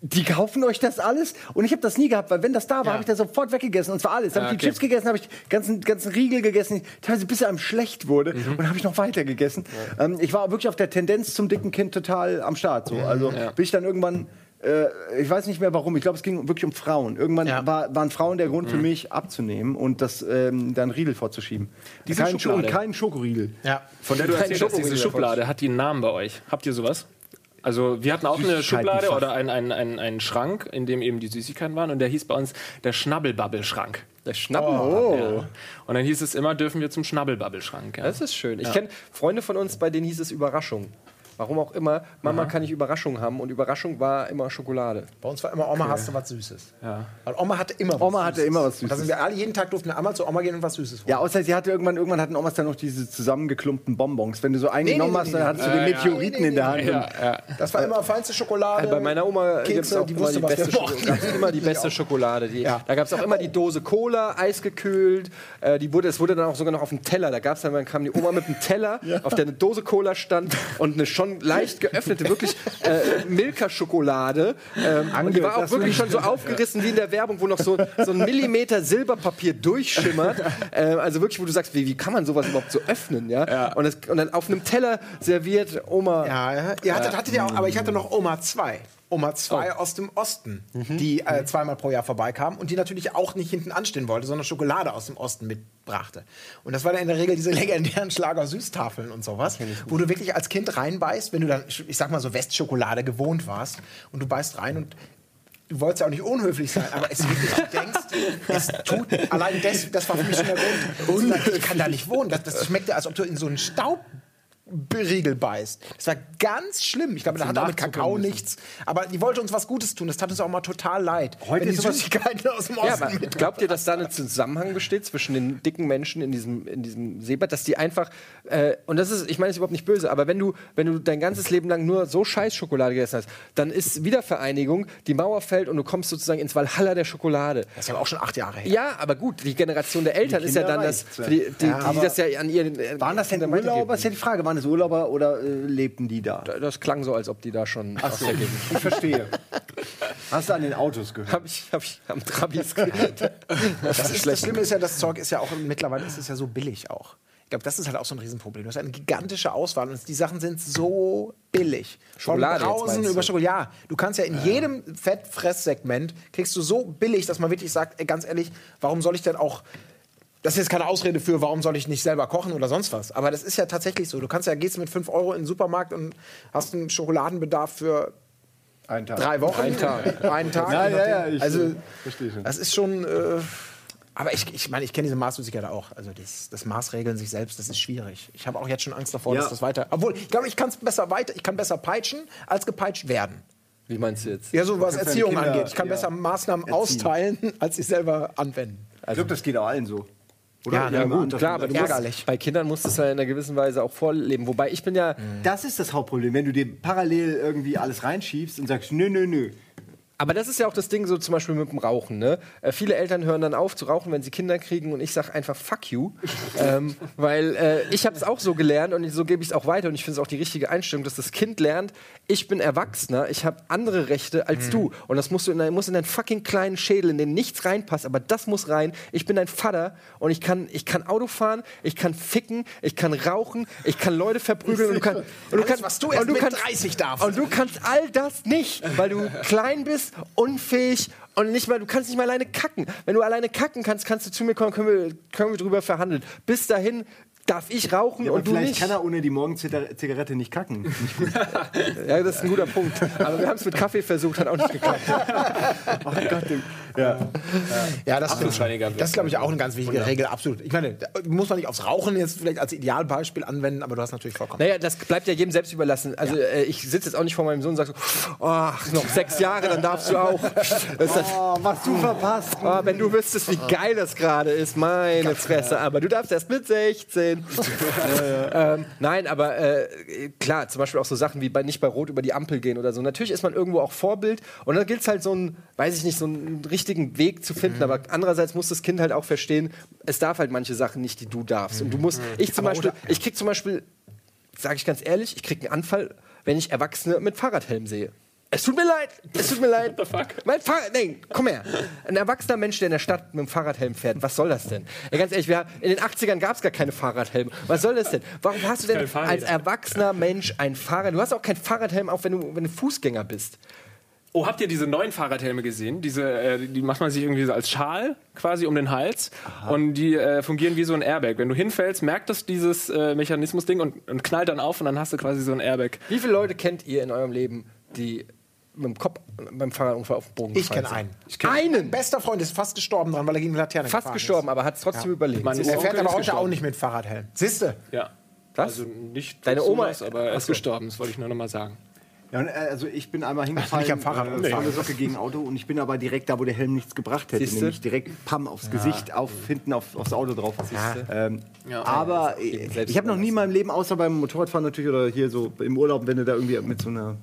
Speaker 3: Die kaufen euch das alles? Und ich habe das nie gehabt, weil wenn das da war, habe ich das sofort weggegessen. Und zwar alles. Dann habe ich die
Speaker 2: okay.
Speaker 3: Chips gegessen, habe ich ganzen, ganzen Riegel gegessen, teilweise bis er einem schlecht wurde. Und dann habe ich noch weiter gegessen. Ähm, ich war wirklich auf der Tendenz zum dicken Kind total am Start. So. Also bin ich dann irgendwann. Äh, ich weiß nicht mehr warum. Ich glaube, es ging wirklich um Frauen. Irgendwann
Speaker 4: Ja.
Speaker 3: war, waren Frauen der Grund für mich abzunehmen und das ähm, dann Riegel vorzuschieben.
Speaker 2: Diese
Speaker 3: kein, Scho-
Speaker 2: Schublade.
Speaker 3: und kein Schokoriegel.
Speaker 4: ja.
Speaker 2: Von der du erzählt hast, diese
Speaker 1: Schokoriegel
Speaker 2: Schublade, hat die einen Namen bei euch? Habt ihr sowas? Also wir hatten auch eine. Schublade oder einen, einen, einen, einen Schrank, in dem eben die Süßigkeiten waren und der hieß bei uns der Schnabbelbabbelschrank.
Speaker 1: Der Schnappen.
Speaker 2: Ja. Und dann hieß es immer, dürfen wir zum Schnabbelbabbelschrank. Ja.
Speaker 1: Das ist schön. Ich kenne Freunde von uns, bei denen hieß es Überraschung. Warum auch immer, Mama kann ich Überraschungen haben und Überraschung war immer Schokolade.
Speaker 4: Bei uns war immer Oma, hast du was Süßes.
Speaker 2: Ja.
Speaker 4: Weil Oma hatte immer was
Speaker 3: Oma hatte immer was
Speaker 4: Und da
Speaker 3: Süßes.
Speaker 4: sind wir alle, jeden Tag durften einmal zu Oma gehen und was Süßes holen.
Speaker 3: Ja, außer sie hatte irgendwann, irgendwann hatten Omas dann noch diese zusammengeklumpten Bonbons. Wenn du so eingenommen
Speaker 4: nee,
Speaker 3: hast,
Speaker 4: nee,
Speaker 3: dann
Speaker 4: nee,
Speaker 3: hattest du
Speaker 2: nee.
Speaker 3: den
Speaker 2: ja.
Speaker 3: Meteoriten in der Hand.
Speaker 2: Ja, ja.
Speaker 4: Das war immer feinste Schokolade.
Speaker 1: Bei meiner Oma gibt es
Speaker 4: Kekse,
Speaker 1: auch
Speaker 4: die
Speaker 1: immer die beste, immer die beste Schokolade. Die,
Speaker 4: Ja.
Speaker 1: Da gab es auch immer die Dose Cola, eisgekühlt. Äh, die wurde, es wurde dann auch sogar noch auf dem Teller. Da gab's dann, dann kam die Oma mit einem Teller, auf der eine Dose Cola stand und eine schon leicht geöffnete, wirklich äh, Milka-Schokolade. Ähm, und die war auch wirklich schon so <laughs> aufgerissen wie in der Werbung, wo noch so, so ein Millimeter Silberpapier durchschimmert. Äh, also wirklich, wo du sagst, wie, wie kann man sowas überhaupt so öffnen? Ja? Und, das, und dann auf einem Teller serviert Oma.
Speaker 4: Ja, ja. Ihr hattet, hattet ihr auch, aber ich hatte noch Oma 2. Oma 2 aus dem Osten, die äh, zweimal pro Jahr vorbeikam und die natürlich auch nicht hinten anstehen wollte, sondern Schokolade aus dem Osten mitbrachte. Und das war dann in der Regel diese <laughs> legendären Schlager-Süßtafeln und sowas, wo du wirklich als Kind reinbeißt, wenn du dann, ich sag mal so Westschokolade gewohnt warst und du beißt rein und du wolltest ja auch nicht unhöflich sein, aber es wirklich, du denkst, es tut, allein das, das war für mich schon der Grund, <laughs> ich kann da nicht wohnen. Das, das schmeckte, als ob du in so einen Staub Riegel beißt. Das war ganz schlimm. Ich glaube, da hat auch mit Kakao nichts. Aber die wollte uns was Gutes tun. Das tat uns auch mal total leid.
Speaker 3: Heute
Speaker 4: wenn die
Speaker 3: ist sowas-
Speaker 4: Süßigkeiten aus dem
Speaker 1: Ja,
Speaker 4: Osten mit.
Speaker 1: glaubt ihr, dass da ein Zusammenhang besteht zwischen den dicken Menschen in diesem, in diesem Seebad, dass die einfach, äh, und das ist, ich meine, es ist überhaupt nicht böse, aber wenn du, wenn du dein ganzes Leben lang nur so scheiß Schokolade gegessen hast, dann ist Wiedervereinigung, die Mauer fällt und du kommst sozusagen ins Valhalla der Schokolade.
Speaker 4: Das ist ja auch schon acht Jahre her.
Speaker 1: Ja, aber gut, die Generation der Eltern ist ja dann das,
Speaker 3: ja.
Speaker 1: für die, die, die,
Speaker 3: aber
Speaker 1: das ja an ihren. äh,
Speaker 3: Waren das denn Urlauber? Ist ja die Frage. Waren das Urlauber oder äh, lebten die da?
Speaker 1: Das klang so, als ob die da schon aus der Gegend.
Speaker 3: Ich verstehe. <laughs> Hast du an den Autos gehört?
Speaker 1: Hab ich, hab ich am Trabis gehört.
Speaker 4: Das, ist, das Schlimme ist ja, das Zeug ist ja auch, mittlerweile ist es ja so billig auch. Ich glaube, das ist halt auch so ein Riesenproblem. Du hast eine gigantische Auswahl und die Sachen sind so billig.
Speaker 1: Schokolade
Speaker 4: Von Brausen über? Schokolade. Ja, du kannst ja in jedem Fettfresssegment kriegst du so billig, dass man wirklich sagt, ey, ganz ehrlich, warum soll ich denn auch das ist jetzt keine Ausrede für, warum soll ich nicht selber kochen oder sonst was. Aber das ist ja tatsächlich so. Du kannst ja, gehst mit 5 Euro in den Supermarkt und hast einen Schokoladenbedarf für
Speaker 3: Ein Tag.
Speaker 4: drei Wochen.
Speaker 1: Einen Tag. <laughs>
Speaker 4: Einen Tag.
Speaker 3: Ja, ja, ja, ich,
Speaker 4: also,
Speaker 3: äh, verstehe schon.
Speaker 4: Das ist schon. Äh, aber ich, ich meine, ich kenne diese Maßlosigkeit auch. Also das, das Maßregeln sich selbst, das ist schwierig. Ich habe auch jetzt schon Angst davor,
Speaker 3: Ja.
Speaker 4: dass das weiter. Obwohl, ich glaube, ich kann es besser weiter, ich kann besser peitschen, als gepeitscht werden.
Speaker 1: Wie meinst du jetzt?
Speaker 4: Ja, so was Erziehung
Speaker 3: Kinder,
Speaker 4: angeht. Ich kann
Speaker 3: ja,
Speaker 4: besser Maßnahmen
Speaker 3: erziehen.
Speaker 4: austeilen, <laughs> als sie selber anwenden.
Speaker 3: ich glaube, das geht auch allen so. Oder?
Speaker 4: Ja, na
Speaker 3: Jemand
Speaker 4: gut,
Speaker 1: Klar, aber du
Speaker 4: Ärgerlich.
Speaker 1: bei Kindern musst du es ja in einer gewissen Weise auch vorleben. Wobei ich bin ja,
Speaker 3: Das ist das Hauptproblem, wenn du dir parallel irgendwie alles reinschiebst und sagst, nö, nö, nö.
Speaker 1: Aber das ist ja auch das Ding so zum Beispiel mit dem Rauchen. Ne? Äh, viele Eltern hören dann auf zu rauchen, wenn sie Kinder kriegen und ich sage einfach Fuck you, <laughs> ähm, weil äh, ich habe es auch so gelernt und so gebe ich es auch weiter und ich finde es auch die richtige Einstellung, dass das Kind lernt, ich bin Erwachsener, ich habe andere Rechte als du und das musst du in dein, muss in deinen fucking kleinen Schädel, in den nichts reinpasst, aber das muss rein. Ich bin dein Vater und ich kann, ich kann Auto fahren, ich kann ficken, ich kann rauchen, ich kann Leute verprügeln und du, kann, und du
Speaker 4: Alles,
Speaker 1: kannst,
Speaker 4: was du erst
Speaker 1: und du
Speaker 4: mit
Speaker 1: kannst,
Speaker 4: 30 darfst.
Speaker 1: Und du kannst all das nicht, weil du <laughs> klein bist, unfähig und nicht mal, du kannst nicht mal alleine kacken. Wenn du alleine kacken kannst, kannst du zu mir kommen, können wir, können wir drüber verhandeln. Bis dahin darf ich rauchen
Speaker 3: Ja,
Speaker 1: und du
Speaker 3: vielleicht
Speaker 1: nicht.
Speaker 3: kann er ohne die Morgenzigarette nicht kacken. <laughs>
Speaker 1: Ja, das ist ein guter Punkt. Aber wir haben es mit Kaffee versucht, hat auch nicht geklappt. <laughs>
Speaker 3: oh Gott, ja.
Speaker 4: Ja, das, das ist, glaube ich, auch eine ganz wichtige Regel, absolut. Ich meine, muss man nicht aufs Rauchen jetzt vielleicht als Idealbeispiel anwenden, aber du hast natürlich vollkommen.
Speaker 1: Naja, das bleibt ja jedem selbst überlassen. Also äh, ich sitze jetzt auch nicht vor meinem Sohn und sage so, ach, noch sechs Jahre, dann darfst du auch. <laughs>
Speaker 3: Oh, was du verpasst.
Speaker 1: Oh, wenn du wüsstest, wie geil das gerade ist, meine Fresse. Aber du darfst erst mit 16. <laughs> ähm, nein, aber äh, klar, zum Beispiel auch so Sachen wie bei, nicht bei Rot über die Ampel gehen oder so. Natürlich ist man irgendwo auch Vorbild und dann gilt es halt so einen, weiß ich nicht, so einen richtigen Weg zu finden. Aber andererseits muss das Kind halt auch verstehen, es darf halt manche Sachen nicht, die du darfst. Und du musst, ich zum Beispiel, ich krieg zum Beispiel, sage ich ganz ehrlich, ich krieg einen Anfall, wenn ich Erwachsene mit Fahrradhelm sehe. Es tut mir leid, es tut mir leid.
Speaker 2: What the fuck?
Speaker 1: Mein Fahrrad, nein, komm her. Ein erwachsener Mensch, der in der Stadt mit dem Fahrradhelm fährt, was soll das denn? Ja, ganz ehrlich, wir, in den 80ern gab es gar keine Fahrradhelme. Was soll das denn? Warum hast du denn als erwachsener Mensch ein Fahrrad? Du hast auch kein Fahrradhelm, auch wenn du, wenn du Fußgänger bist.
Speaker 2: Oh, habt ihr diese neuen Fahrradhelme gesehen? Diese, äh, die macht man sich irgendwie so als Schal quasi um den Hals und die äh, fungieren wie so ein Airbag. Wenn du hinfällst, merkt das dieses äh, Mechanismus-Ding und, und knallt dann auf und dann hast du quasi so ein Airbag.
Speaker 1: Wie viele Leute kennt ihr in eurem Leben, die mit dem Kopf beim Fahrradunfall auf den Boden
Speaker 4: Ich kenne einen.
Speaker 1: Einen!
Speaker 4: Mein bester Freund ist fast gestorben dran, weil er gegen die Laterne
Speaker 1: Fast gestorben, aber hat es trotzdem überlebt.
Speaker 2: Mein
Speaker 4: Ist. Er fährt aber
Speaker 2: ist
Speaker 4: heute auch nicht mit Fahrradhelm. Siehste?
Speaker 2: Ja.
Speaker 1: Was?
Speaker 2: Also nicht
Speaker 1: Deine Oma-
Speaker 2: sowas, aber er ist gestorben, das wollte ich nur noch mal sagen.
Speaker 3: Ja, äh, also ich bin einmal hingefallen,
Speaker 4: nicht am Fahrrad
Speaker 3: äh, volle Socke gegen Auto und ich bin aber direkt da, wo der Helm nichts gebracht hätte,
Speaker 1: Siehste?
Speaker 3: nämlich direkt Pam aufs Gesicht, auf hinten auf, aufs Auto drauf. Ähm,
Speaker 2: Ja.
Speaker 3: aber ich, ich habe noch nie in meinem Leben, außer beim Motorradfahren natürlich oder hier so im Urlaub, wenn du da irgendwie mit so einer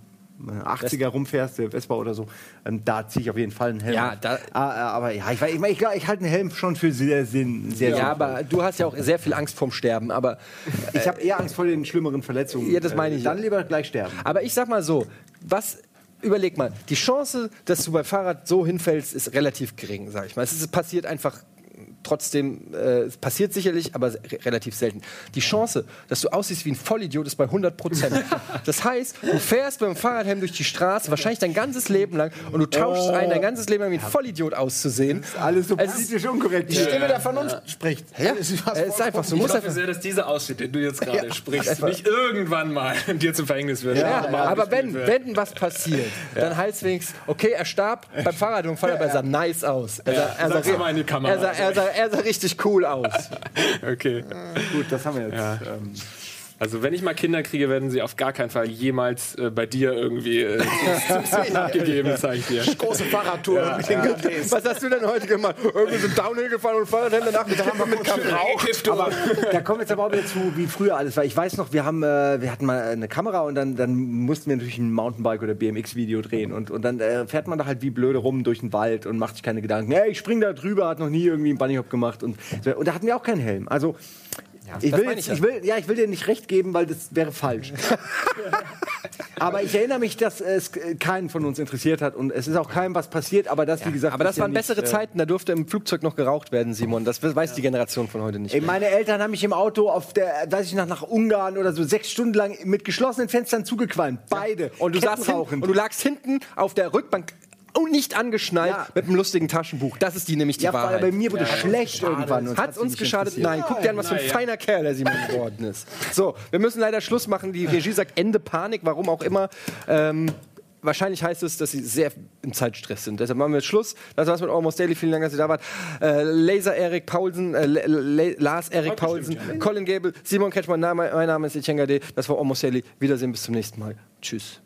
Speaker 3: 80er rumfährst, der Vespa oder so, ähm, da ziehe ich auf jeden Fall einen Helm.
Speaker 1: Ja, da-
Speaker 3: ah, äh, aber ja, ich, ich, ich, ich halte einen Helm schon für sehr sinn, sehr
Speaker 1: Ja,
Speaker 3: sinnvoll.
Speaker 1: aber du hast ja auch sehr viel Angst vorm Sterben. Aber,
Speaker 3: ich habe eher Angst vor den schlimmeren Verletzungen.
Speaker 1: Ja, das meine ich.
Speaker 3: Äh, Dann lieber gleich sterben.
Speaker 1: aber ich sag mal so, was. Überleg mal, die Chance, dass du beim Fahrrad so hinfällst, ist relativ gering, sag ich mal. Es ist, passiert einfach trotzdem, äh, es passiert sicherlich, aber re relativ selten. Die Chance, dass du aussiehst wie ein Vollidiot, ist bei 100 Prozent. <laughs> Das heißt, du fährst mit dem Fahrradhelm durch die Straße, wahrscheinlich dein ganzes Leben lang, und du tauschst ein, dein ganzes Leben lang wie ein Vollidiot auszusehen.
Speaker 3: Alles so
Speaker 1: Es ist-
Speaker 3: politisch unkorrekt.
Speaker 4: Die Stimme der Vernunft spricht.
Speaker 1: Ja,
Speaker 4: Es ist
Speaker 1: ist einfach so.
Speaker 2: Ich hoffe
Speaker 1: einfach
Speaker 2: sehr, dass dieser Ausschnitt, den du jetzt gerade
Speaker 4: Ja.
Speaker 2: sprichst, nicht irgendwann mal <laughs> dir zum Verhängnis wird.
Speaker 1: Ja, aber wenn,
Speaker 2: wird.
Speaker 1: wenn was passiert, dann heißt es wenigstens, okay, er starb beim Fahrradunfall, aber er sah nice aus. Er sah, er sah. Er sah, er, sah, er sah richtig cool aus. <laughs>
Speaker 2: Okay.
Speaker 3: Gut, das haben wir jetzt. Ähm,
Speaker 2: Also wenn ich mal Kinder kriege, werden sie auf gar keinen Fall jemals äh, bei dir irgendwie äh, <laughs> <laughs> abgegeben, zeige ich dir.
Speaker 4: Große Fahrradtour mit den Gardés.
Speaker 1: Was hast du denn heute gemacht? Irgendwie so Downhill gefahren und Fahrradhelm danach mit Kippen mit Geraucht.
Speaker 3: Aber da kommen wir jetzt aber auch wieder zu, wie früher alles war. Ich weiß noch, wir, haben, äh, wir hatten mal eine Kamera und dann, dann mussten wir natürlich ein Mountainbike- oder BMX-Video drehen. Und, und dann äh, fährt man da halt wie blöde rum durch den Wald und macht sich keine Gedanken. Hey, ich spring da drüber, hat noch nie irgendwie einen Bunnyhop gemacht. Und, und da hatten wir auch keinen Helm. Also, ich, will jetzt,
Speaker 1: ich ja.
Speaker 3: ich, will, ja, ich will dir nicht recht geben, weil das wäre falsch. <laughs> aber ich erinnere mich, dass es keinen von uns interessiert hat und es ist auch keinem was passiert. Aber das, wie gesagt,
Speaker 1: Aber das
Speaker 3: ist ja
Speaker 1: waren
Speaker 3: nicht,
Speaker 1: bessere
Speaker 3: äh,
Speaker 1: Zeiten, da durfte im Flugzeug noch geraucht werden, Simon. Das weiß die Generation von heute nicht.
Speaker 3: Ey, meine Eltern haben mich im Auto auf der, weiß ich noch, nach Ungarn oder so sechs Stunden lang mit geschlossenen Fenstern zugequalmt. Beide.
Speaker 1: Und du, saßt hin, und du lagst hinten auf der Rückbank und nicht angeschnallt
Speaker 3: Ja.
Speaker 1: mit einem lustigen Taschenbuch. Das ist die nämlich die
Speaker 3: ja,
Speaker 1: Wahrheit.
Speaker 3: bei mir wurde schlecht irgendwann.
Speaker 1: Hat uns geschadet? Nein, guck dir an, was für ein feiner Kerl der Simon geworden ist. So, wir müssen leider Schluss machen. Die Regie sagt Ende Panik, warum auch immer. Ähm, wahrscheinlich heißt es, dass sie sehr im Zeitstress sind. Deshalb machen wir jetzt Schluss. Das war's mit Almost Daily. Vielen Dank, dass ihr da wart. Äh, Laser Erik Paulsen, äh, Lars Erik Paulsen, Colin Gable, Simon Ketschmann, mein Name ist Etienne Gade. Das war Almost Daily. Wiedersehen, bis zum nächsten Mal. Tschüss.